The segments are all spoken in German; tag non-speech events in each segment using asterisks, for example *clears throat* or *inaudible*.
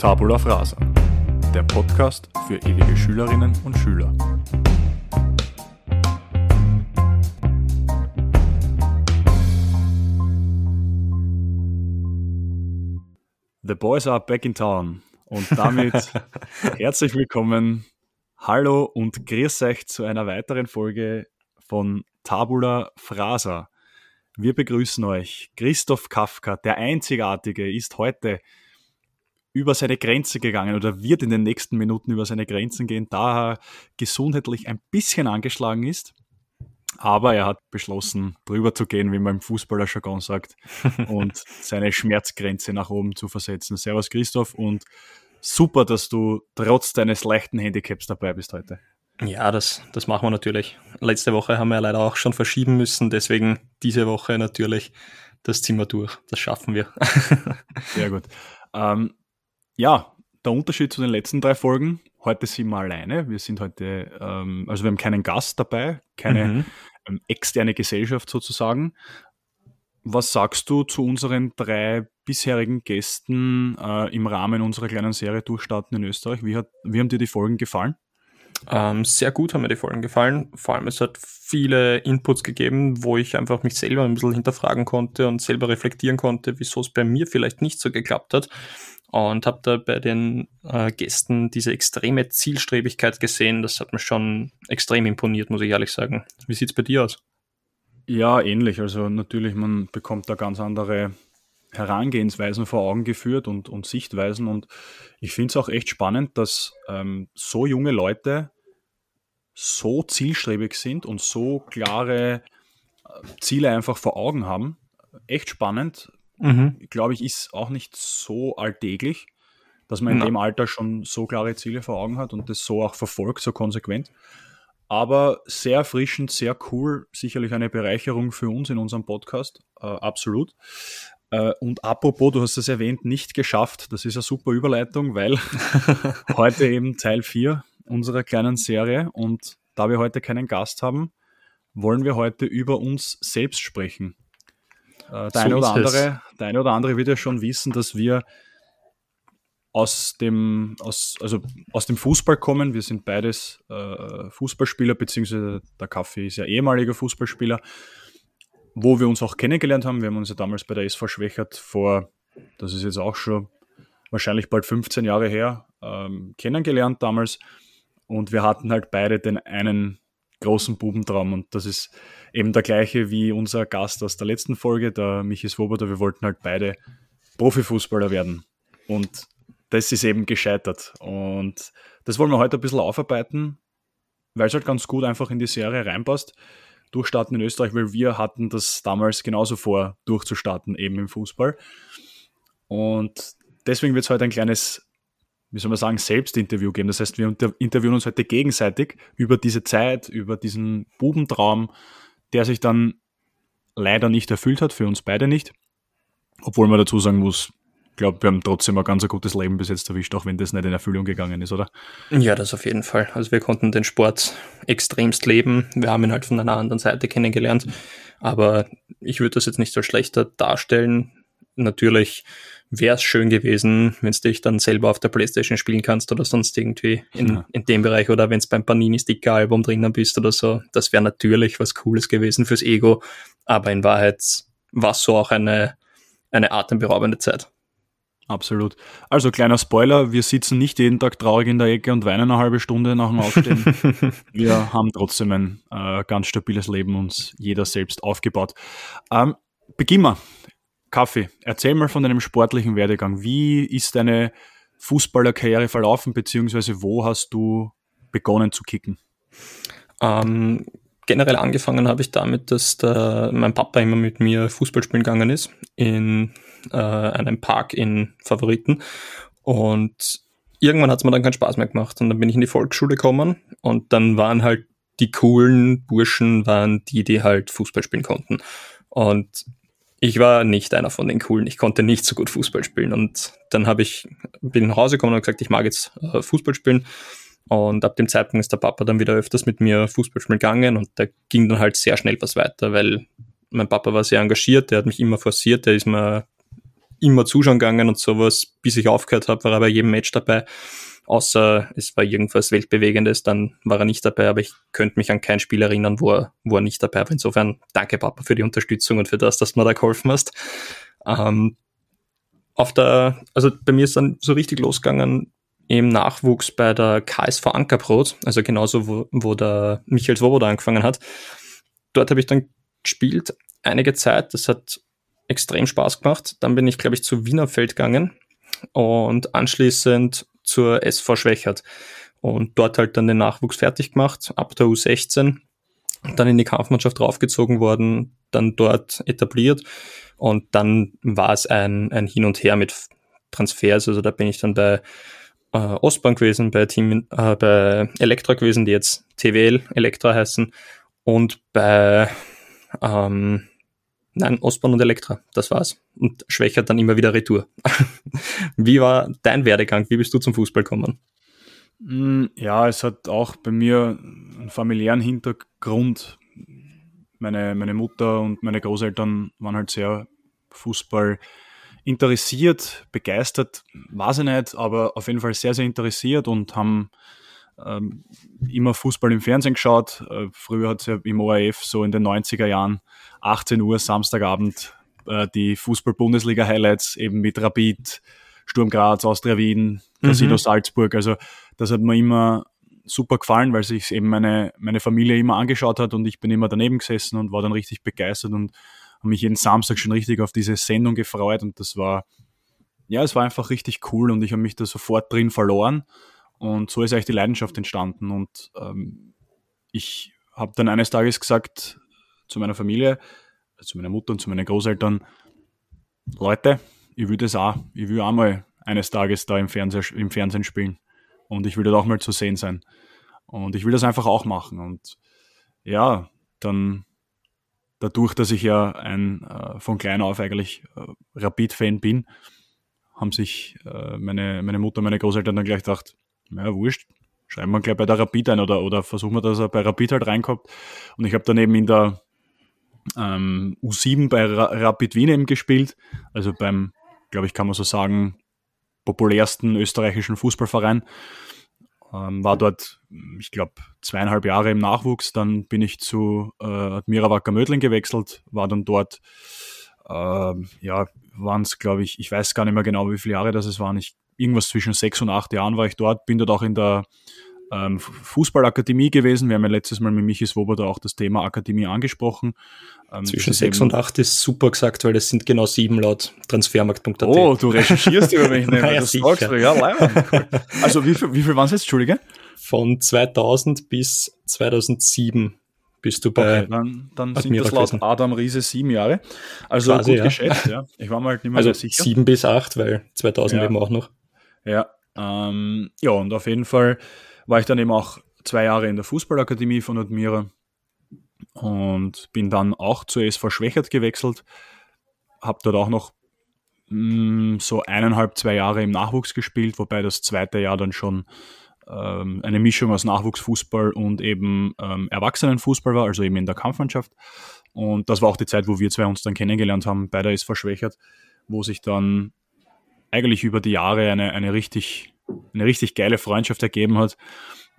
Tabula Frasa, der Podcast für ewige Schülerinnen und Schüler. The Boys are back in town und damit *laughs* herzlich willkommen, hallo und grüß euch zu einer weiteren Folge von Tabula Frasa. Wir begrüßen euch. Christoph Kafka, der Einzigartige, ist heute über seine Grenze gegangen oder wird in den nächsten Minuten über seine Grenzen gehen, da er gesundheitlich ein bisschen angeschlagen ist. Aber er hat beschlossen, drüber zu gehen, wie man im Fußballer-Jargon sagt, *laughs* und seine Schmerzgrenze nach oben zu versetzen. Servus Christoph und super, dass du trotz deines leichten Handicaps dabei bist heute. Ja, das, das machen wir natürlich. Letzte Woche haben wir ja leider auch schon verschieben müssen, deswegen diese Woche natürlich das Zimmer durch. Das schaffen wir. *laughs* Sehr gut. Ähm, ja, der Unterschied zu den letzten drei Folgen, heute sind wir alleine. Wir sind heute, ähm, also wir haben keinen Gast dabei, keine mhm. ähm, externe Gesellschaft sozusagen. Was sagst du zu unseren drei bisherigen Gästen äh, im Rahmen unserer kleinen Serie Durchstarten in Österreich? Wie, hat, wie haben dir die Folgen gefallen? Ähm, sehr gut haben mir die Folgen gefallen. Vor allem, es hat viele Inputs gegeben, wo ich einfach mich selber ein bisschen hinterfragen konnte und selber reflektieren konnte, wieso es bei mir vielleicht nicht so geklappt hat und habe da bei den äh, Gästen diese extreme Zielstrebigkeit gesehen. Das hat mir schon extrem imponiert, muss ich ehrlich sagen. Wie sieht's bei dir aus? Ja, ähnlich. Also natürlich, man bekommt da ganz andere Herangehensweisen vor Augen geführt und, und Sichtweisen. Und ich finde es auch echt spannend, dass ähm, so junge Leute so zielstrebig sind und so klare äh, Ziele einfach vor Augen haben. Echt spannend mhm. glaube ich, ist auch nicht so alltäglich, dass man in Na. dem Alter schon so klare Ziele vor Augen hat und das so auch verfolgt, so konsequent. Aber sehr erfrischend, sehr cool, sicherlich eine Bereicherung für uns in unserem Podcast, äh, absolut. Äh, und apropos, du hast es erwähnt, nicht geschafft, das ist eine super Überleitung, weil *laughs* heute eben Teil 4 unserer kleinen Serie und da wir heute keinen Gast haben, wollen wir heute über uns selbst sprechen. Äh, der, so eine oder andere, der eine oder andere wird ja schon wissen, dass wir aus dem, aus, also aus dem Fußball kommen. Wir sind beides äh, Fußballspieler, beziehungsweise der Kaffee ist ja ehemaliger Fußballspieler, wo wir uns auch kennengelernt haben. Wir haben uns ja damals bei der SV Schwächert vor, das ist jetzt auch schon wahrscheinlich bald 15 Jahre her, ähm, kennengelernt damals. Und wir hatten halt beide den einen großen Bubentraum und das ist eben der gleiche wie unser Gast aus der letzten Folge, der Michi Swoboda. Wir wollten halt beide Profifußballer werden. Und das ist eben gescheitert. Und das wollen wir heute ein bisschen aufarbeiten, weil es halt ganz gut einfach in die Serie reinpasst. Durchstarten in Österreich, weil wir hatten das damals genauso vor, durchzustarten, eben im Fußball. Und deswegen wird es heute ein kleines wie soll man sagen, Selbstinterview geben. Das heißt, wir interviewen uns heute gegenseitig über diese Zeit, über diesen Bubentraum, der sich dann leider nicht erfüllt hat, für uns beide nicht. Obwohl man dazu sagen muss, ich glaube, wir haben trotzdem ein ganz gutes Leben bis jetzt erwischt, auch wenn das nicht in Erfüllung gegangen ist, oder? Ja, das auf jeden Fall. Also wir konnten den Sport extremst leben. Wir haben ihn halt von einer anderen Seite kennengelernt. Aber ich würde das jetzt nicht so schlechter darstellen. Natürlich wäre es schön gewesen, wenn du dich dann selber auf der Playstation spielen kannst oder sonst irgendwie in, ja. in dem Bereich oder wenn es beim Panini Sticker Album drinnen bist oder so. Das wäre natürlich was Cooles gewesen fürs Ego, aber in Wahrheit war es so auch eine, eine atemberaubende Zeit. Absolut. Also kleiner Spoiler, wir sitzen nicht jeden Tag traurig in der Ecke und weinen eine halbe Stunde nach dem Aufstehen. *laughs* wir haben trotzdem ein äh, ganz stabiles Leben uns jeder selbst aufgebaut. Ähm, beginnen wir. Kaffee, erzähl mal von deinem sportlichen Werdegang. Wie ist deine Fußballerkarriere verlaufen, beziehungsweise wo hast du begonnen zu kicken? Ähm, generell angefangen habe ich damit, dass der, mein Papa immer mit mir Fußball spielen gegangen ist in äh, einem Park in Favoriten. Und irgendwann hat es mir dann keinen Spaß mehr gemacht. Und dann bin ich in die Volksschule gekommen und dann waren halt die coolen Burschen, waren die, die halt Fußball spielen konnten. Und ich war nicht einer von den coolen. Ich konnte nicht so gut Fußball spielen. Und dann habe ich, bin nach Hause gekommen und gesagt, ich mag jetzt äh, Fußball spielen. Und ab dem Zeitpunkt ist der Papa dann wieder öfters mit mir Fußball spielen gegangen und da ging dann halt sehr schnell was weiter, weil mein Papa war sehr engagiert, der hat mich immer forciert, der ist mir immer zuschauen gegangen und sowas, bis ich aufgehört habe, war er bei jedem Match dabei. Außer es war irgendwas Weltbewegendes, dann war er nicht dabei, aber ich könnte mich an kein Spiel erinnern, wo er, wo er nicht dabei war. Insofern danke Papa für die Unterstützung und für das, dass du mir da geholfen hast. Ähm, auf der, also bei mir ist dann so richtig losgegangen im Nachwuchs bei der KSV Ankerbrot, also genauso, wo, wo der Michael Swoboda angefangen hat. Dort habe ich dann gespielt, einige Zeit. Das hat extrem Spaß gemacht. Dann bin ich, glaube ich, zu Wienerfeld gegangen und anschließend zur SV Schwächert. Und dort halt dann den Nachwuchs fertig gemacht, ab der U16, dann in die Kampfmannschaft draufgezogen worden, dann dort etabliert. Und dann war es ein, ein Hin und Her mit Transfers, also da bin ich dann bei äh, Ostbank gewesen, bei Team, äh, bei Elektra gewesen, die jetzt TWL Elektra heißen. Und bei ähm, Nein, Ostbahn und Elektra, das war's. Und Schwächert dann immer wieder Retour. *laughs* Wie war dein Werdegang? Wie bist du zum Fußball gekommen? Mm, ja, es hat auch bei mir einen familiären Hintergrund. Meine, meine Mutter und meine Großeltern waren halt sehr Fußball interessiert, begeistert, weiß ich nicht, aber auf jeden Fall sehr, sehr interessiert und haben ähm, immer Fußball im Fernsehen geschaut. Äh, früher hat es ja im ORF so in den 90er Jahren 18 Uhr Samstagabend äh, die Fußball-Bundesliga-Highlights eben mit Rapid, Sturm Graz, Austria Wien, Casino mhm. Salzburg. Also das hat mir immer super gefallen, weil sich eben meine, meine Familie immer angeschaut hat und ich bin immer daneben gesessen und war dann richtig begeistert und habe mich jeden Samstag schon richtig auf diese Sendung gefreut und das war, ja, es war einfach richtig cool und ich habe mich da sofort drin verloren und so ist eigentlich die Leidenschaft entstanden und ähm, ich habe dann eines Tages gesagt, zu meiner Familie, zu meiner Mutter und zu meinen Großeltern, Leute, ich will das auch, ich will auch mal eines Tages da im, Fernseher, im Fernsehen spielen und ich will dort auch mal zu sehen sein. Und ich will das einfach auch machen. Und ja, dann dadurch, dass ich ja ein äh, von klein auf eigentlich äh, Rapid-Fan bin, haben sich äh, meine, meine Mutter, meine Großeltern dann gleich gedacht, ja, wurscht, schreiben wir gleich bei der Rapid ein oder, oder versuchen wir, dass er bei Rapid halt reinkommt. Und ich habe dann eben in der ähm, U7 bei Rapid Wien eben gespielt, also beim, glaube ich, kann man so sagen, populärsten österreichischen Fußballverein. Ähm, war dort, ich glaube, zweieinhalb Jahre im Nachwuchs. Dann bin ich zu äh, Admira Wacker Mödling gewechselt, war dann dort, äh, ja, waren es, glaube ich, ich weiß gar nicht mehr genau, wie viele Jahre das es waren. Ich, irgendwas zwischen sechs und acht Jahren war ich dort, bin dort auch in der ähm, Fußballakademie gewesen. Wir haben ja letztes Mal mit Michi Swoboda auch das Thema Akademie angesprochen. Ähm, Zwischen 6 und 8 ist super gesagt, weil das sind genau sieben laut transfermarkt.at. Oh, du recherchierst über mich nicht. *laughs* naja, das sagst du. Ja, leider. Also wie viel, wie viel waren es jetzt, Entschuldige? Von 2000 bis 2007 bist du bei. Okay, dann, dann sind das laut gewesen. Adam Riese sieben Jahre. Also Quasi, gut ja. geschätzt, ja. Ich war mal halt nicht mehr also sicher. Sieben bis acht, weil 2000 ja. eben auch noch. Ja, ähm, ja, und auf jeden Fall war ich dann eben auch zwei Jahre in der Fußballakademie von Admira und bin dann auch zur SV Schwächert gewechselt. Habe dort auch noch mh, mm, so eineinhalb, zwei Jahre im Nachwuchs gespielt, wobei das zweite Jahr dann schon ähm, eine Mischung aus Nachwuchsfußball und eben ähm, Erwachsenenfußball war, also eben in der Kampfmannschaft. Und das war auch die Zeit, wo wir zwei uns dann kennengelernt haben bei der SV Schwächert, wo sich dann eigentlich über die Jahre eine, eine richtig eine richtig geile Freundschaft ergeben hat.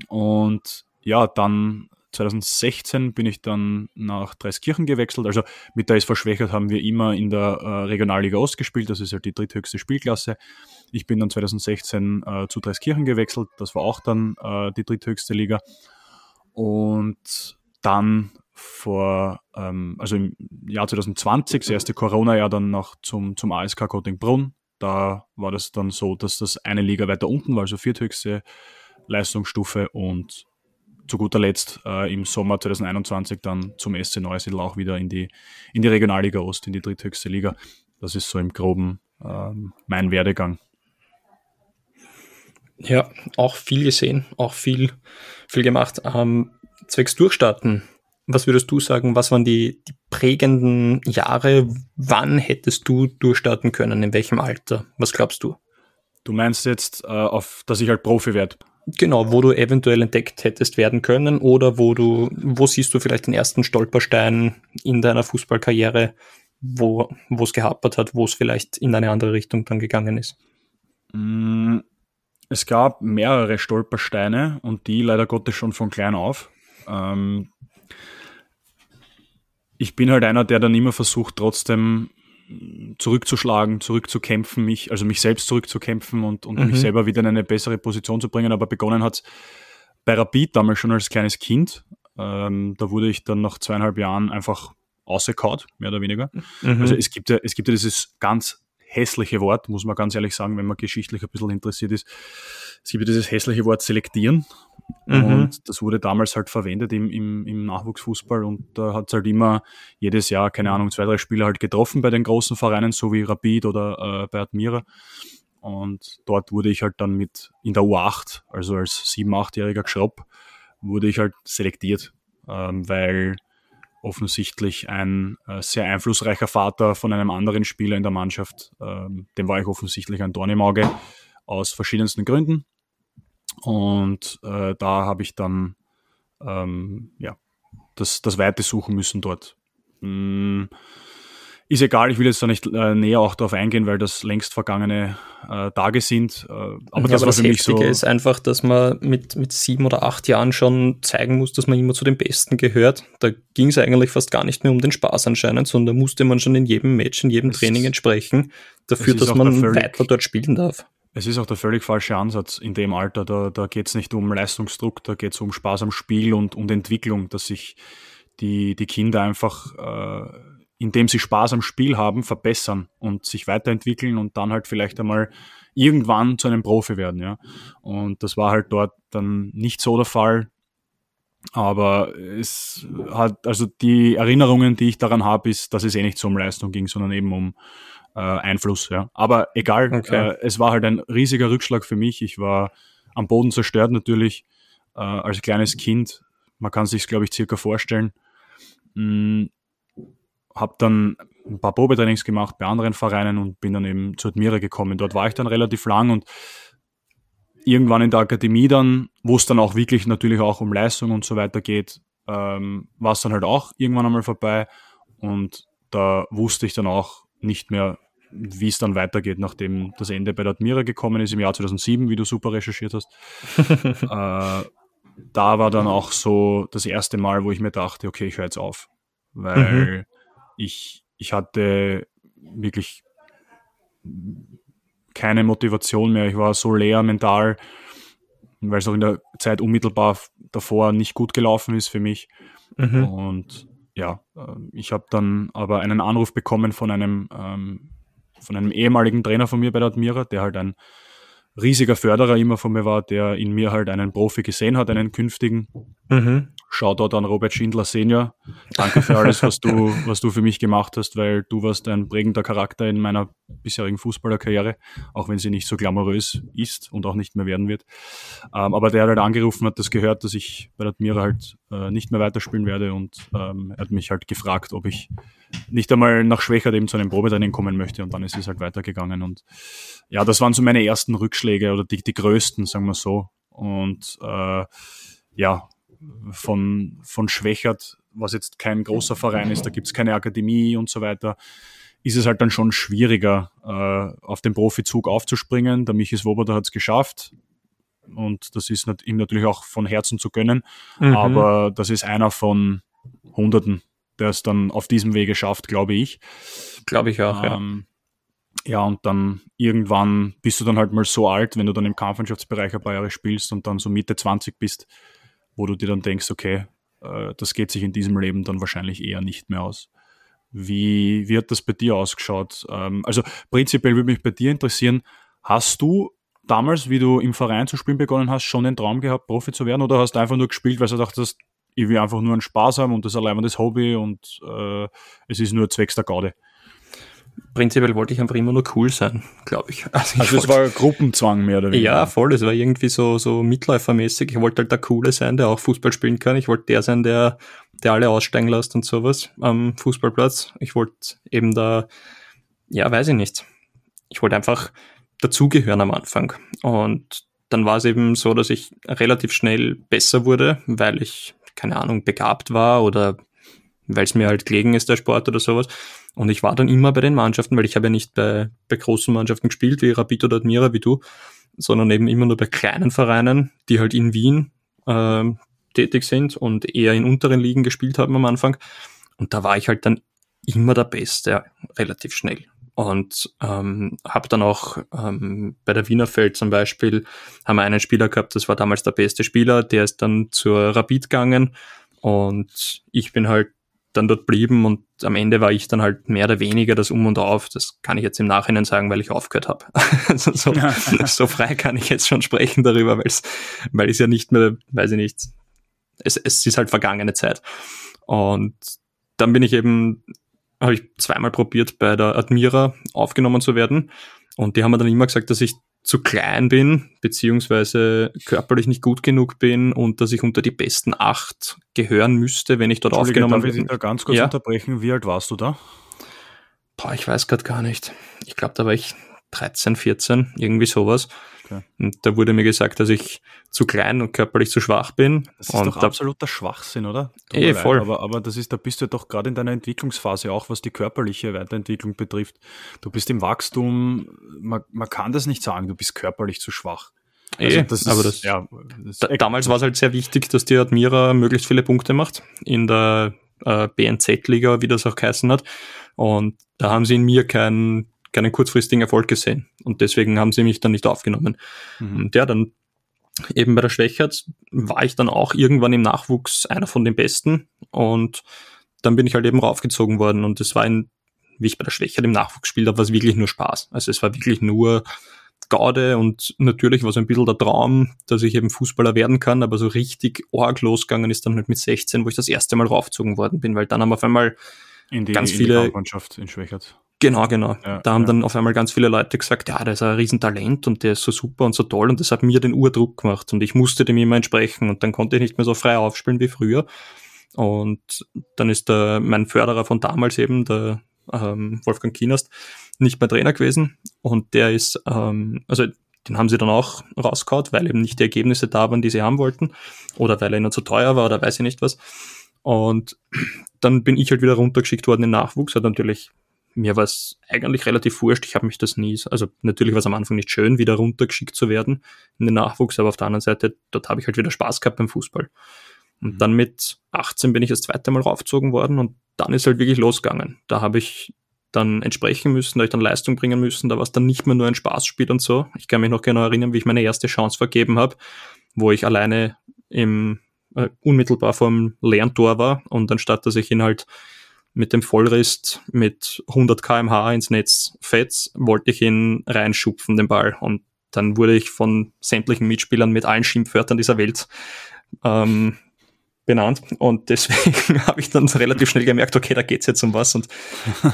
Und ja, dann 2016 bin ich dann nach Dreiskirchen gewechselt. Also mit der SV Schwächert haben wir immer in der äh, Regionalliga Ost gespielt. Das ist halt die dritthöchste Spielklasse. Ich bin dann 2016 äh, zu Dreiskirchen gewechselt. Das war auch dann äh, die dritthöchste Liga. Und dann vor, ähm, also im Jahr 2020, das erste Corona-Jahr, dann noch zum, zum ASK Gottingbrunn da war das dann so, dass das eine Liga weiter unten war, also vierthöchste Leistungsstufe und zu guter Letzt äh, im Sommer 2021 dann zum SC Neusiedl auch wieder in die, in die Regionalliga Ost, in die dritthöchste Liga. Das ist so im Groben ähm, mein Werdegang. Ja, auch viel gesehen, auch viel, viel gemacht. Ähm, zwecks Durchstarten was würdest du sagen, was waren die, die prägenden Jahre? Wann hättest du durchstarten können? In welchem Alter? Was glaubst du? Du meinst jetzt, äh, auf, dass ich halt Profi werde? Genau, wo du eventuell entdeckt hättest werden können oder wo du, wo siehst du vielleicht den ersten Stolperstein in deiner Fußballkarriere? wo es gehapert hat, wo es vielleicht in eine andere Richtung dann gegangen ist? Mm, es gab mehrere Stolpersteine und die leider Gottes schon von klein auf. Ähm, ich bin halt einer, der dann immer versucht, trotzdem zurückzuschlagen, zurückzukämpfen, mich, also mich selbst zurückzukämpfen und, und mhm. mich selber wieder in eine bessere Position zu bringen. Aber begonnen hat es bei Rapid damals schon als kleines Kind. Ähm, da wurde ich dann nach zweieinhalb Jahren einfach ausgekaut, mehr oder weniger. Mhm. Also es gibt ja, es gibt ja dieses ganz hässliche Wort, muss man ganz ehrlich sagen, wenn man geschichtlich ein bisschen interessiert ist. Es gibt dieses hässliche Wort selektieren. Mhm. Und das wurde damals halt verwendet im, im, im Nachwuchsfußball und da hat es halt immer jedes Jahr, keine Ahnung, zwei, drei Spieler halt getroffen bei den großen Vereinen, so wie Rapid oder äh, bei Admira. Und dort wurde ich halt dann mit in der U8, also als sieben, achtjähriger Geschropp, wurde ich halt selektiert, ähm, weil offensichtlich ein äh, sehr einflussreicher Vater von einem anderen Spieler in der Mannschaft. Ähm, dem war ich offensichtlich ein Dorn im Auge aus verschiedensten Gründen. Und äh, da habe ich dann ähm, ja, das, das Weite suchen müssen dort. Mm, ist egal, ich will jetzt da nicht äh, näher auch darauf eingehen, weil das längst vergangene äh, Tage sind. Äh, aber ja, das aber war das für mich Heftige so. ist einfach, dass man mit, mit sieben oder acht Jahren schon zeigen muss, dass man immer zu den Besten gehört. Da ging es eigentlich fast gar nicht mehr um den Spaß anscheinend, sondern musste man schon in jedem Match, in jedem es Training entsprechen, dafür, dass man völlig, weiter dort spielen darf. Es ist auch der völlig falsche Ansatz in dem Alter. Da, da geht es nicht um Leistungsdruck, da geht es um Spaß am Spiel und um Entwicklung, dass sich die, die Kinder einfach äh, indem sie Spaß am Spiel haben, verbessern und sich weiterentwickeln und dann halt vielleicht einmal irgendwann zu einem Profi werden, ja. Und das war halt dort dann nicht so der Fall. Aber es hat, also die Erinnerungen, die ich daran habe, ist, dass es eh nicht so um Leistung ging, sondern eben um äh, Einfluss, ja. Aber egal, okay. äh, es war halt ein riesiger Rückschlag für mich. Ich war am Boden zerstört natürlich, äh, als kleines Kind. Man kann sich glaube ich, circa vorstellen. Mm, habe dann ein paar Probetrainings gemacht bei anderen Vereinen und bin dann eben zu Admira gekommen. Dort war ich dann relativ lang und irgendwann in der Akademie dann, wo es dann auch wirklich natürlich auch um Leistung und so weiter geht, ähm, war es dann halt auch irgendwann einmal vorbei und da wusste ich dann auch nicht mehr, wie es dann weitergeht, nachdem das Ende bei der Admira gekommen ist im Jahr 2007, wie du super recherchiert hast. *laughs* äh, da war dann auch so das erste Mal, wo ich mir dachte, okay, ich höre jetzt auf, weil mhm ich, ich hatte wirklich keine Motivation mehr. Ich war so leer mental, weil es auch in der Zeit unmittelbar davor nicht gut gelaufen ist für mich. Mhm. Und ja, ähm, ich habe dann aber einen Anruf bekommen von einem, ähm, von einem ehemaligen Trainer von mir bei der Admira, der halt ein riesiger Förderer immer von mir war, der in mir halt einen Profi gesehen hat, einen künftigen. Mhm. Shoutout an Robert Schindler Senior. Danke für alles, was du, was du für mich gemacht hast, weil du warst ein prägender Charakter in meiner bisherigen Fußballerkarriere, auch wenn sie nicht so glamourös ist und auch nicht mehr werden wird. Ähm, aber der hat halt angerufen, hat das gehört, dass ich bei der Admira halt äh, nicht mehr weiterspielen werde und ähm, er hat mich halt gefragt, ob ich nicht einmal nach Schwächert eben zu einem Probetraining kommen möchte und dann ist es halt weitergegangen und ja, das waren so meine ersten Rückschläge oder die, die größten, sagen wir so. Und äh, ja, von, von Schwächert, was jetzt kein großer Verein ist, da gibt es keine Akademie und so weiter, ist es halt dann schon schwieriger, äh, auf den Profizug aufzuspringen. Der Michi Swoboda hat es geschafft und das ist ihm natürlich auch von Herzen zu gönnen, mhm. aber das ist einer von Hunderten, der es dann auf diesem Wege schafft, glaube ich. Glaube ich auch, ähm, ja. Ja, und dann irgendwann bist du dann halt mal so alt, wenn du dann im Kampfmannschaftsbereich ein paar Jahre spielst und dann so Mitte 20 bist, wo du dir dann denkst, okay, äh, das geht sich in diesem Leben dann wahrscheinlich eher nicht mehr aus. Wie, wie hat das bei dir ausgeschaut? Ähm, also prinzipiell würde mich bei dir interessieren, hast du damals, wie du im Verein zu spielen begonnen hast, schon den Traum gehabt, Profi zu werden oder hast du einfach nur gespielt, weil du dachtest, ich will einfach nur einen Spaß haben und das allein das Hobby und äh, es ist nur zwecks der Gaude? Prinzipiell wollte ich einfach immer nur cool sein, glaube *laughs* ich. Also, also es war Gruppenzwang mehr oder weniger? Ja, voll. Es war irgendwie so, so mitläufermäßig. Ich wollte halt der Coole sein, der auch Fußball spielen kann. Ich wollte der sein, der, der alle aussteigen lässt und sowas am Fußballplatz. Ich wollte eben da, ja, weiß ich nicht. Ich wollte einfach dazugehören am Anfang. Und dann war es eben so, dass ich relativ schnell besser wurde, weil ich, keine Ahnung, begabt war oder weil es mir halt gelegen ist, der Sport oder sowas. Und ich war dann immer bei den Mannschaften, weil ich habe ja nicht bei, bei großen Mannschaften gespielt, wie Rapid oder Admira, wie du, sondern eben immer nur bei kleinen Vereinen, die halt in Wien äh, tätig sind und eher in unteren Ligen gespielt haben am Anfang. Und da war ich halt dann immer der Beste, relativ schnell. Und ähm, habe dann auch ähm, bei der Wienerfeld zum Beispiel, haben wir einen Spieler gehabt, das war damals der beste Spieler, der ist dann zur Rapid gegangen und ich bin halt dann dort blieben und am Ende war ich dann halt mehr oder weniger das Um und Auf. Das kann ich jetzt im Nachhinein sagen, weil ich aufgehört habe. *laughs* also so, *laughs* so, frei kann ich jetzt schon sprechen darüber, weil's, weil es ja nicht mehr, weiß ich nicht, es, es ist halt vergangene Zeit. Und dann bin ich eben, habe ich zweimal probiert, bei der Admira aufgenommen zu werden. Und die haben mir dann immer gesagt, dass ich zu klein bin, beziehungsweise körperlich nicht gut genug bin und dass ich unter die besten acht gehören müsste, wenn ich dort aufgenommen werde. Darf ich da ganz kurz ja? unterbrechen? Wie alt warst du da? Boah, ich weiß gerade gar nicht. Ich glaube, da war ich 13, 14, irgendwie sowas. Okay. Und da wurde mir gesagt, dass ich zu klein und körperlich zu schwach bin. Das ist und doch absoluter Schwachsinn, oder? Eh, voll. Aber, aber das ist, da bist du doch gerade in deiner Entwicklungsphase, auch was die körperliche Weiterentwicklung betrifft. Du bist im Wachstum, man, man kann das nicht sagen, du bist körperlich zu schwach. Also eh, das ist, aber das, ja, das da, damals war es halt sehr wichtig, dass die Admira möglichst viele Punkte macht in der äh, BNZ-Liga, wie das auch geheißen hat. Und da haben sie in mir keinen keinen kurzfristigen Erfolg gesehen. Und deswegen haben sie mich dann nicht aufgenommen. Mhm. Und ja, dann eben bei der Schwächert war ich dann auch irgendwann im Nachwuchs einer von den Besten. Und dann bin ich halt eben raufgezogen worden. Und es war ein, wie ich bei der Schwächert im Nachwuchs gespielt habe, war es wirklich nur Spaß. Also es war wirklich nur Gaude und natürlich war so ein bisschen der Traum, dass ich eben Fußballer werden kann, aber so richtig arg losgegangen ist dann halt mit 16, wo ich das erste Mal raufgezogen worden bin, weil dann haben auf einmal in die, ganz in viele in Schwächert. Genau, genau. Ja, da haben ja. dann auf einmal ganz viele Leute gesagt, ja, der ist ein Riesentalent und der ist so super und so toll und das hat mir den Urdruck gemacht und ich musste dem immer entsprechen und dann konnte ich nicht mehr so frei aufspielen wie früher. Und dann ist der, mein Förderer von damals eben, der ähm, Wolfgang Kienast, nicht mehr Trainer gewesen und der ist, ähm, also den haben sie dann auch rausgehauen, weil eben nicht die Ergebnisse da waren, die sie haben wollten oder weil er ihnen zu teuer war oder weiß ich nicht was. Und dann bin ich halt wieder runtergeschickt worden in Nachwuchs, hat natürlich mir war es eigentlich relativ wurscht. Ich habe mich das nie, also natürlich war es am Anfang nicht schön, wieder runtergeschickt zu werden in den Nachwuchs, aber auf der anderen Seite, dort habe ich halt wieder Spaß gehabt beim Fußball. Und mhm. dann mit 18 bin ich das zweite Mal raufgezogen worden und dann ist halt wirklich losgegangen. Da habe ich dann entsprechen müssen, da ich dann Leistung bringen müssen, da war es dann nicht mehr nur ein Spaßspiel und so. Ich kann mich noch genau erinnern, wie ich meine erste Chance vergeben habe, wo ich alleine im äh, unmittelbar vorm Lerntor war und anstatt dass ich ihn halt mit dem Vollrist mit 100 kmh ins Netz fetz, wollte ich ihn reinschupfen, den Ball. Und dann wurde ich von sämtlichen Mitspielern mit allen Schimpfwörtern dieser Welt ähm, benannt. Und *laughs* deswegen habe ich dann relativ schnell gemerkt, okay, da geht's jetzt um was. Und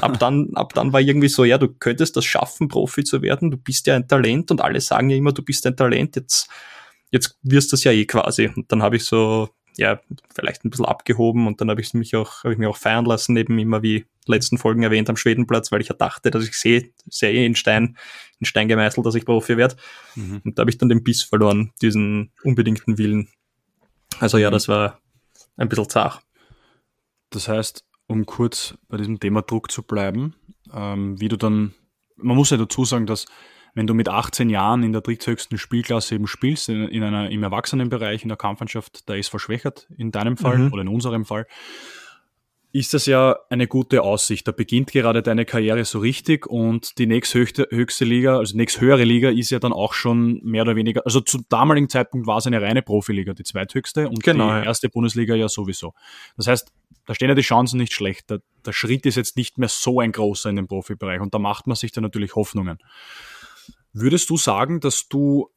ab dann, ab dann war irgendwie so, ja, du könntest das schaffen, Profi zu werden. Du bist ja ein Talent und alle sagen ja immer, du bist ein Talent. Jetzt, jetzt wirst du das ja eh quasi. Und dann habe ich so ja, vielleicht ein bisschen abgehoben und dann habe ich mich auch, habe ich mich auch feiern lassen, eben immer wie letzten Folgen erwähnt am Schwedenplatz, weil ich ja dachte, dass ich sehe, sehe eh in Stein, in Stein gemeißelt, dass ich Profi werde. Mhm. Und da habe ich dann den Biss verloren, diesen unbedingten Willen. Also ja, mhm. das war ein bisschen zart. Das heißt, um kurz bei diesem Thema Druck zu bleiben, ähm, wie du dann, man muss ja dazu sagen, dass wenn du mit 18 Jahren in der dritthöchsten Spielklasse eben spielst, in, in einer, im Erwachsenenbereich, in der Kampfmannschaft, da ist verschwächert, in deinem Fall mhm. oder in unserem Fall, ist das ja eine gute Aussicht. Da beginnt gerade deine Karriere so richtig und die nächsthöchste höchste Liga, also nächsthöhere Liga ist ja dann auch schon mehr oder weniger, also zum damaligen Zeitpunkt war es eine reine Profiliga, die zweithöchste und genau, die erste Bundesliga ja sowieso. Das heißt, da stehen ja die Chancen nicht schlecht. Der, der Schritt ist jetzt nicht mehr so ein großer in den Profibereich und da macht man sich dann natürlich Hoffnungen. Würdest du sagen, dass du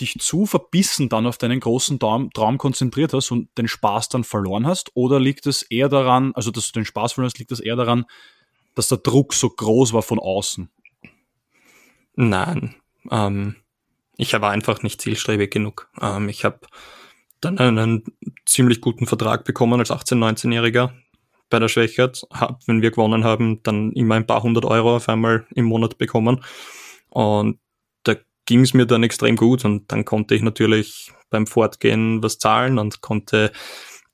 dich zu verbissen dann auf deinen großen Traum, Traum, konzentriert hast und den Spaß dann verloren hast? Oder liegt es eher daran, also dass du den Spaß verloren hast, liegt es eher daran, dass der Druck so groß war von außen? Nein, ähm, ich war einfach nicht zielstrebig genug. Ähm, ich habe dann einen ziemlich guten Vertrag bekommen als 18-, 19-Jähriger bei der Schwächert. Hab, wenn wir gewonnen haben, dann immer ein paar hundert Euro auf einmal im Monat bekommen. Und ging es mir dann extrem gut und dann konnte ich natürlich beim Fortgehen was zahlen und konnte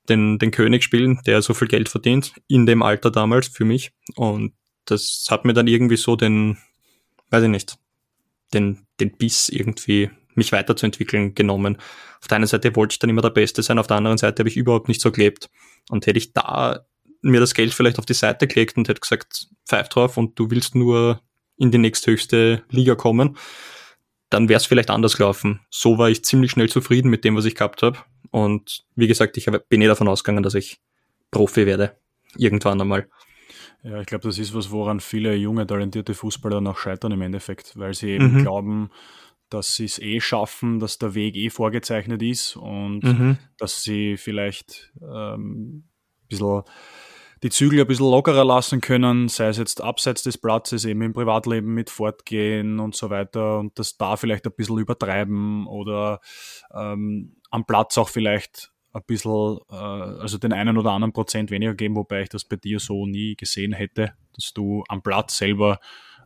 den, den König spielen, der so viel Geld verdient, in dem Alter damals für mich. Und das hat mir dann irgendwie so den, weiß ich nicht, den, den Biss irgendwie mich weiterzuentwickeln genommen. Auf der einen Seite wollte ich dann immer der Beste sein, auf der anderen Seite habe ich überhaupt nicht so gelebt. Und hätte ich da mir das Geld vielleicht auf die Seite gelegt und hätte gesagt, pfeif drauf und du willst nur in die nächsthöchste Liga kommen, dann wäre es vielleicht anders gelaufen. So war ich ziemlich schnell zufrieden mit dem, was ich gehabt habe. Und wie gesagt, ich bin eh davon ausgegangen, dass ich Profi werde. Irgendwann einmal. Ja, ich glaube, das ist was, woran viele junge, talentierte Fußballer noch scheitern im Endeffekt, weil sie eben mhm. glauben, dass sie es eh schaffen, dass der Weg eh vorgezeichnet ist und mhm. dass sie vielleicht ähm, ein bisschen die Zügel ein bisschen lockerer lassen können, sei es jetzt abseits des Platzes, eben im Privatleben mit fortgehen und so weiter und das da vielleicht ein bisschen übertreiben oder ähm, am Platz auch vielleicht ein bisschen, äh, also den einen oder anderen Prozent weniger geben, wobei ich das bei dir so nie gesehen hätte, dass du am Platz selber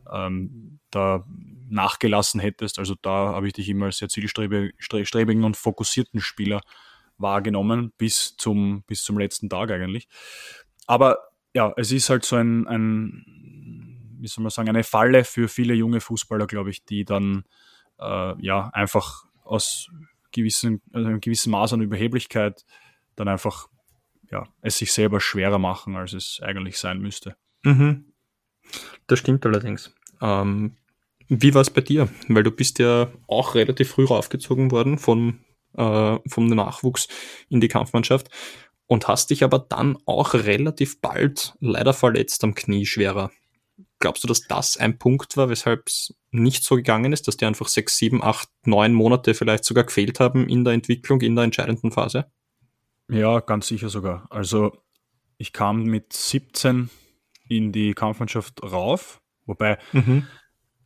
ähm, da nachgelassen hättest. Also da habe ich dich immer als sehr zielstrebigen und fokussierten Spieler wahrgenommen, bis zum, bis zum letzten Tag eigentlich. Aber ja, es ist halt so ein, ein wie soll man sagen, eine Falle für viele junge Fußballer, glaube ich, die dann äh, ja einfach aus gewissen, also einem gewissen Maß an Überheblichkeit dann einfach ja, es sich selber schwerer machen, als es eigentlich sein müsste. Mhm. Das stimmt allerdings. Ähm, wie war es bei dir? Weil du bist ja auch relativ früh raufgezogen worden von, äh, vom Nachwuchs in die Kampfmannschaft und hast dich aber dann auch relativ bald leider verletzt am Knie schwerer. Glaubst du, dass das ein Punkt war, weshalb es nicht so gegangen ist, dass dir einfach sechs, sieben, acht, neun Monate vielleicht sogar gefehlt haben in der Entwicklung, in der entscheidenden Phase? Ja, ganz sicher sogar. Also ich kam mit 17 in die Kampfmannschaft rauf, wobei mhm.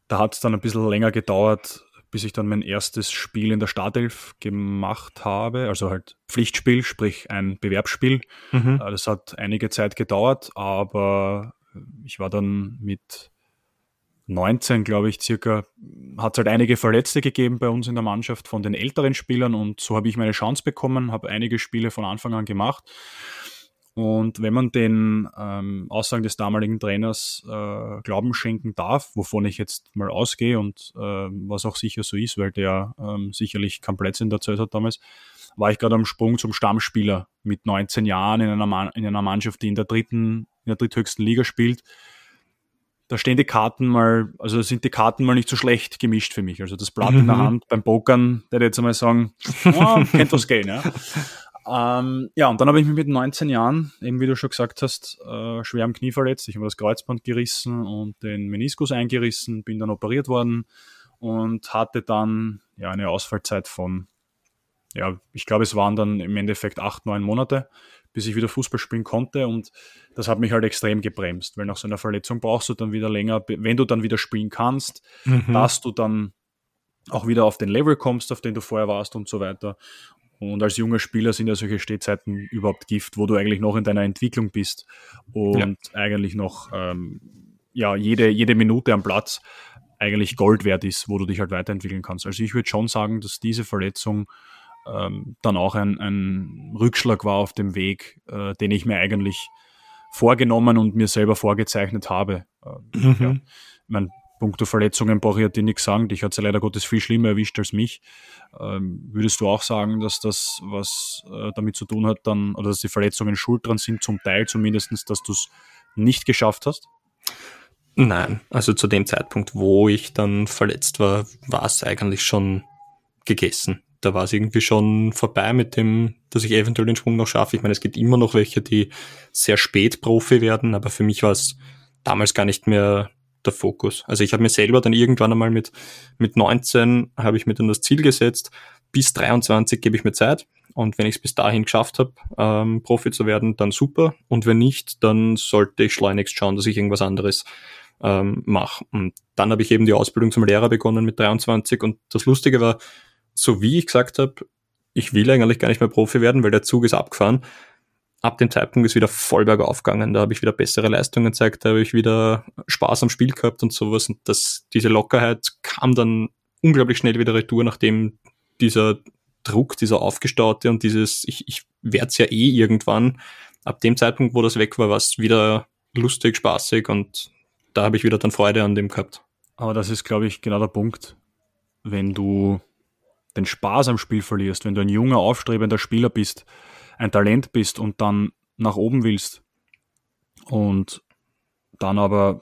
da hat es dann ein bisschen länger gedauert, bis ich dann mein erstes Spiel in der Startelf gemacht habe, also halt Pflichtspiel, sprich ein Bewerbsspiel. Mhm. Äh, das hat einige Zeit gedauert, aber ich war dann mit 19, glaube ich, circa, hat es halt einige Verletzte gegeben bei uns in der Mannschaft von den älteren Spielern und so habe ich meine Chance bekommen, habe einige Spiele von Anfang an gemacht und wenn man den ähm, Aussagen des damaligen Trainers äh, Glauben schenken darf, wovon ich jetzt mal ausgehe und äh, was auch sicher so ist, weil der ähm, sicherlich keinen Plätzchen erzählt hat damals, war ich gerade am Sprung zum Stammspieler mit 19 Jahren in einer, Man in einer Mannschaft, die in der dritten, in der dritthöchsten Liga spielt. Da stehen die Karten mal, also sind die Karten mal nicht so schlecht gemischt für mich. Also das Blatt mhm. in der mhm. Hand beim Pokern, der jetzt einmal sagen, oh, *laughs* kennt was gehen, ja. Ähm, ja, und dann habe ich mich mit 19 Jahren, eben wie du schon gesagt hast, äh, schwer am Knie verletzt. Ich habe das Kreuzband gerissen und den Meniskus eingerissen, bin dann operiert worden und hatte dann ja eine Ausfallzeit von, ja, ich glaube, es waren dann im Endeffekt acht, neun Monate, bis ich wieder Fußball spielen konnte. Und das hat mich halt extrem gebremst, weil nach so einer Verletzung brauchst du dann wieder länger, wenn du dann wieder spielen kannst, mhm. dass du dann auch wieder auf den Level kommst, auf den du vorher warst und so weiter. Und als junger Spieler sind ja solche Stehzeiten überhaupt Gift, wo du eigentlich noch in deiner Entwicklung bist und ja. eigentlich noch ähm, ja, jede, jede Minute am Platz eigentlich Gold wert ist, wo du dich halt weiterentwickeln kannst. Also ich würde schon sagen, dass diese Verletzung ähm, dann auch ein, ein Rückschlag war auf dem Weg, äh, den ich mir eigentlich vorgenommen und mir selber vorgezeichnet habe. Äh, mhm. ja. Ich mein, Punkto Verletzungen brauche ich dir nichts sagen. Dich hat es ja leider Gottes viel schlimmer erwischt als mich. Ähm, würdest du auch sagen, dass das was äh, damit zu tun hat, dann, oder dass die Verletzungen schuld dran sind, zum Teil zumindest, dass du es nicht geschafft hast? Nein, also zu dem Zeitpunkt, wo ich dann verletzt war, war es eigentlich schon gegessen. Da war es irgendwie schon vorbei mit dem, dass ich eventuell den Sprung noch schaffe. Ich meine, es gibt immer noch welche, die sehr spät Profi werden, aber für mich war es damals gar nicht mehr der Fokus. Also ich habe mir selber dann irgendwann einmal mit, mit 19 habe ich mir dann das Ziel gesetzt, bis 23 gebe ich mir Zeit. Und wenn ich es bis dahin geschafft habe, ähm, Profi zu werden, dann super. Und wenn nicht, dann sollte ich schleunigst schauen, dass ich irgendwas anderes ähm, mache. Und dann habe ich eben die Ausbildung zum Lehrer begonnen mit 23. Und das Lustige war, so wie ich gesagt habe, ich will eigentlich gar nicht mehr Profi werden, weil der Zug ist abgefahren, ab dem Zeitpunkt ist wieder voll bergauf gegangen. Da habe ich wieder bessere Leistungen gezeigt, da habe ich wieder Spaß am Spiel gehabt und sowas. Und das, diese Lockerheit kam dann unglaublich schnell wieder retour, nachdem dieser Druck, dieser aufgestaute und dieses, ich, ich werde es ja eh irgendwann, ab dem Zeitpunkt, wo das weg war, war es wieder lustig, spaßig und da habe ich wieder dann Freude an dem gehabt. Aber das ist, glaube ich, genau der Punkt. Wenn du den Spaß am Spiel verlierst, wenn du ein junger, aufstrebender Spieler bist, ein Talent bist und dann nach oben willst und dann aber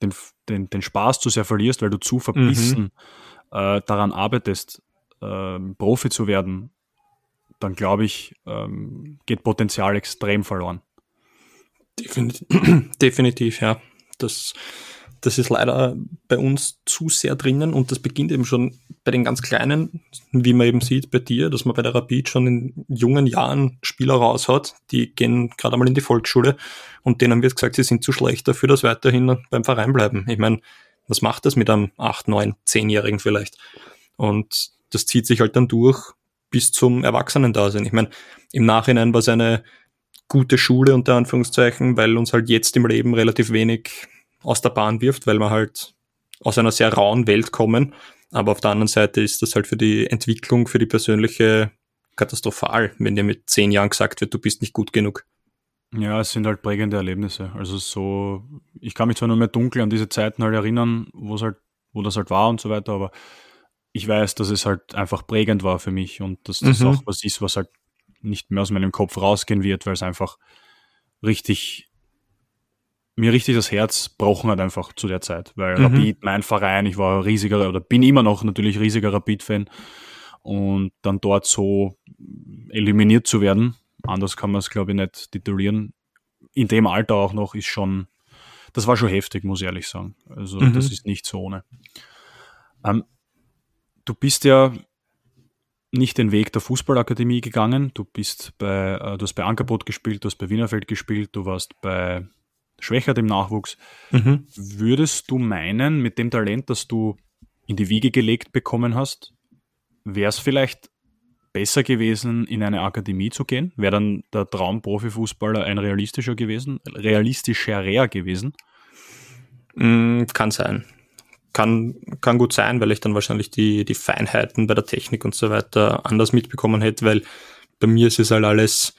den, den, den Spaß zu sehr verlierst, weil du zu verbissen mhm. äh, daran arbeitest, äh, Profi zu werden, dann glaube ich, ähm, geht Potenzial extrem verloren. Definitiv, *clears throat* definitiv ja. Das, das ist leider bei uns zu sehr drinnen und das beginnt eben schon bei den ganz Kleinen, wie man eben sieht bei dir, dass man bei der Rapid schon in jungen Jahren Spieler raus hat, die gehen gerade einmal in die Volksschule und denen wird gesagt, sie sind zu schlecht dafür, dass weiterhin beim Verein bleiben. Ich meine, was macht das mit einem 8, 9, 10-Jährigen vielleicht? Und das zieht sich halt dann durch bis zum Erwachsenen-Dasein. Ich meine, im Nachhinein war es eine gute Schule unter Anführungszeichen, weil uns halt jetzt im Leben relativ wenig aus der Bahn wirft, weil wir halt aus einer sehr rauen Welt kommen. Aber auf der anderen Seite ist das halt für die Entwicklung, für die persönliche katastrophal, wenn dir mit zehn Jahren gesagt wird, du bist nicht gut genug. Ja, es sind halt prägende Erlebnisse. Also so, ich kann mich zwar nur mehr dunkel an diese Zeiten halt erinnern, wo es halt, wo das halt war und so weiter, aber ich weiß, dass es halt einfach prägend war für mich und dass das mhm. auch was ist, was halt nicht mehr aus meinem Kopf rausgehen wird, weil es einfach richtig mir richtig das Herz brochen hat einfach zu der Zeit, weil mhm. Rapid, mein Verein, ich war riesiger oder bin immer noch natürlich riesiger Rapid-Fan und dann dort so eliminiert zu werden, anders kann man es glaube ich nicht titulieren, in dem Alter auch noch ist schon, das war schon heftig, muss ich ehrlich sagen. Also mhm. das ist nicht so ohne. Ähm, du bist ja nicht den Weg der Fußballakademie gegangen. Du bist bei, äh, du hast bei Ankerbot gespielt, du hast bei Wienerfeld gespielt, du warst bei Schwächert im Nachwuchs. Mhm. Würdest du meinen, mit dem Talent, das du in die Wiege gelegt bekommen hast, wäre es vielleicht besser gewesen, in eine Akademie zu gehen? Wäre dann der Traum Profifußballer ein realistischer gewesen, realistischerer gewesen? Mm, kann sein. Kann, kann gut sein, weil ich dann wahrscheinlich die, die Feinheiten bei der Technik und so weiter anders mitbekommen hätte, weil bei mir ist es halt alles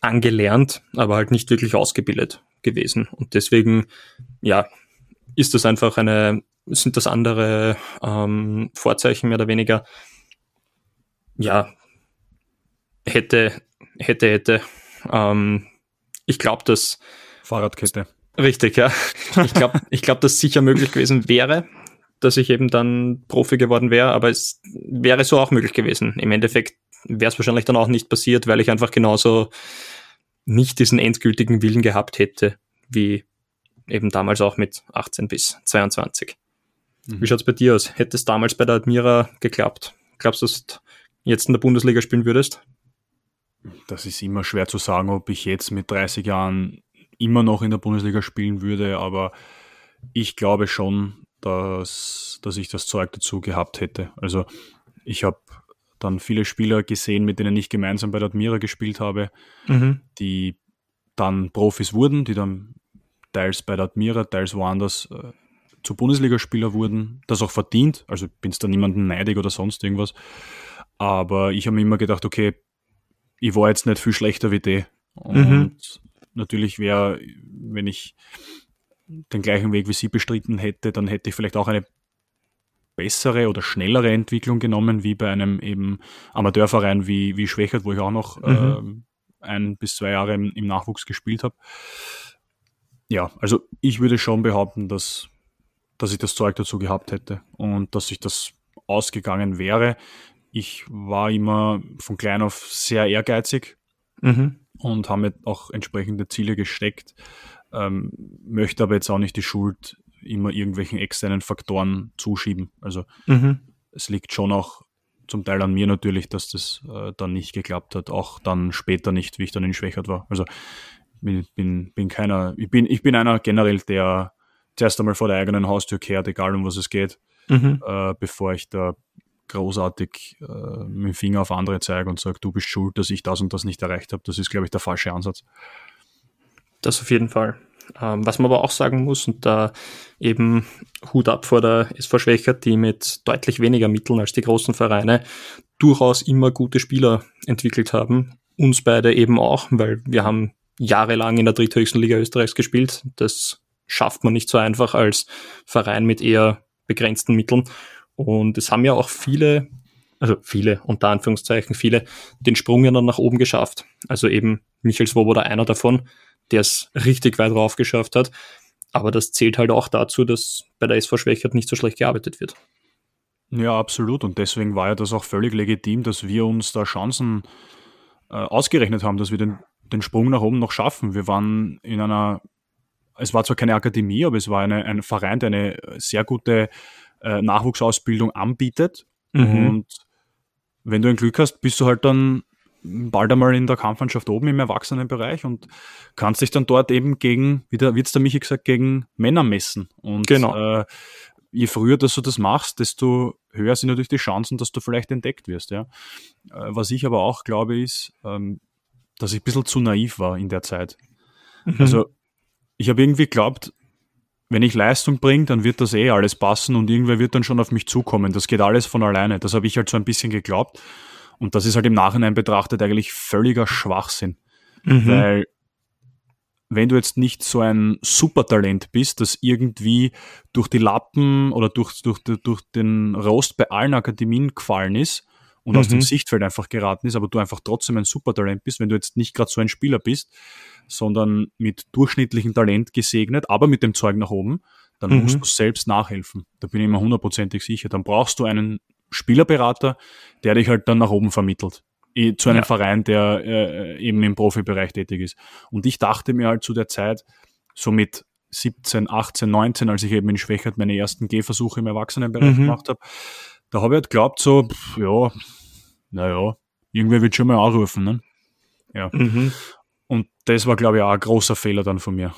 angelernt, aber halt nicht wirklich ausgebildet gewesen. Und deswegen, ja, ist das einfach eine, sind das andere ähm, Vorzeichen mehr oder weniger. Ja, hätte, hätte, hätte. Ähm, ich glaube, dass. Fahrradkette. Richtig, ja. Ich glaube, *laughs* ich glaub, dass sicher möglich gewesen wäre, dass ich eben dann Profi geworden wäre, aber es wäre so auch möglich gewesen. Im Endeffekt wäre es wahrscheinlich dann auch nicht passiert, weil ich einfach genauso nicht diesen endgültigen Willen gehabt hätte, wie eben damals auch mit 18 bis 22. Mhm. Wie schaut's bei dir aus? Hätte es damals bei der Admira geklappt? Glaubst du, dass du jetzt in der Bundesliga spielen würdest? Das ist immer schwer zu sagen, ob ich jetzt mit 30 Jahren immer noch in der Bundesliga spielen würde, aber ich glaube schon, dass, dass ich das Zeug dazu gehabt hätte. Also ich habe dann viele Spieler gesehen, mit denen ich gemeinsam bei der Admira gespielt habe, mhm. die dann Profis wurden, die dann teils bei der Admira, teils woanders äh, zu Bundesligaspieler wurden, das auch verdient. Also bin es da niemanden neidig oder sonst irgendwas. Aber ich habe mir immer gedacht, okay, ich war jetzt nicht viel schlechter wie die. Und mhm. natürlich wäre, wenn ich den gleichen Weg wie sie bestritten hätte, dann hätte ich vielleicht auch eine bessere oder schnellere Entwicklung genommen, wie bei einem eben Amateurverein wie, wie Schwächert, wo ich auch noch mhm. äh, ein bis zwei Jahre im, im Nachwuchs gespielt habe. Ja, also ich würde schon behaupten, dass, dass ich das Zeug dazu gehabt hätte und dass ich das ausgegangen wäre. Ich war immer von klein auf sehr ehrgeizig mhm. und habe mir auch entsprechende Ziele gesteckt, ähm, möchte aber jetzt auch nicht die Schuld immer irgendwelchen externen Faktoren zuschieben. Also mhm. es liegt schon auch zum Teil an mir natürlich, dass das äh, dann nicht geklappt hat, auch dann später nicht, wie ich dann in Schwächert war. Also bin, bin, bin keiner, ich bin, ich bin einer generell, der zuerst einmal vor der eigenen Haustür kehrt, egal um was es geht, mhm. äh, bevor ich da großartig äh, mit dem Finger auf andere zeige und sage, du bist schuld, dass ich das und das nicht erreicht habe. Das ist, glaube ich, der falsche Ansatz. Das auf jeden Fall. Ähm, was man aber auch sagen muss, und da eben Hut ab vor der SV Schwächert, die mit deutlich weniger Mitteln als die großen Vereine durchaus immer gute Spieler entwickelt haben. Uns beide eben auch, weil wir haben jahrelang in der dritthöchsten Liga Österreichs gespielt. Das schafft man nicht so einfach als Verein mit eher begrenzten Mitteln. Und es haben ja auch viele, also viele, unter Anführungszeichen viele, den Sprung ja dann nach oben geschafft. Also eben Michael Swoboda einer davon, der es richtig weit rauf geschafft hat. Aber das zählt halt auch dazu, dass bei der SV Schwächert nicht so schlecht gearbeitet wird. Ja, absolut. Und deswegen war ja das auch völlig legitim, dass wir uns da Chancen äh, ausgerechnet haben, dass wir den, den Sprung nach oben noch schaffen. Wir waren in einer, es war zwar keine Akademie, aber es war eine, ein Verein, der eine sehr gute äh, Nachwuchsausbildung anbietet. Mhm. Und wenn du ein Glück hast, bist du halt dann bald einmal in der Kampfmannschaft oben im Erwachsenenbereich und kannst dich dann dort eben gegen, wie der, jetzt der Michi gesagt, gegen Männer messen. Und genau. äh, je früher dass du das machst, desto höher sind natürlich die Chancen, dass du vielleicht entdeckt wirst. Ja. Äh, was ich aber auch glaube, ist, ähm, dass ich ein bisschen zu naiv war in der Zeit. Mhm. Also ich habe irgendwie geglaubt, wenn ich Leistung bringe, dann wird das eh alles passen und irgendwer wird dann schon auf mich zukommen. Das geht alles von alleine. Das habe ich halt so ein bisschen geglaubt. Und das ist halt im Nachhinein betrachtet eigentlich völliger Schwachsinn. Mhm. Weil wenn du jetzt nicht so ein Supertalent bist, das irgendwie durch die Lappen oder durch, durch, durch den Rost bei allen Akademien gefallen ist und mhm. aus dem mhm. Sichtfeld einfach geraten ist, aber du einfach trotzdem ein Supertalent bist, wenn du jetzt nicht gerade so ein Spieler bist, sondern mit durchschnittlichem Talent gesegnet, aber mit dem Zeug nach oben, dann mhm. musst du selbst nachhelfen. Da bin ich mir hundertprozentig sicher. Dann brauchst du einen Spielerberater, der dich halt dann nach oben vermittelt zu einem ja. Verein, der äh, eben im Profibereich tätig ist. Und ich dachte mir halt zu der Zeit, so mit 17, 18, 19, als ich eben in Schwächert meine ersten Gehversuche im Erwachsenenbereich mhm. gemacht habe, da habe ich halt geglaubt, so, pff, ja, naja, irgendwer wird schon mal anrufen. Ne? Ja. Mhm. Und das war, glaube ich, auch ein großer Fehler dann von mir.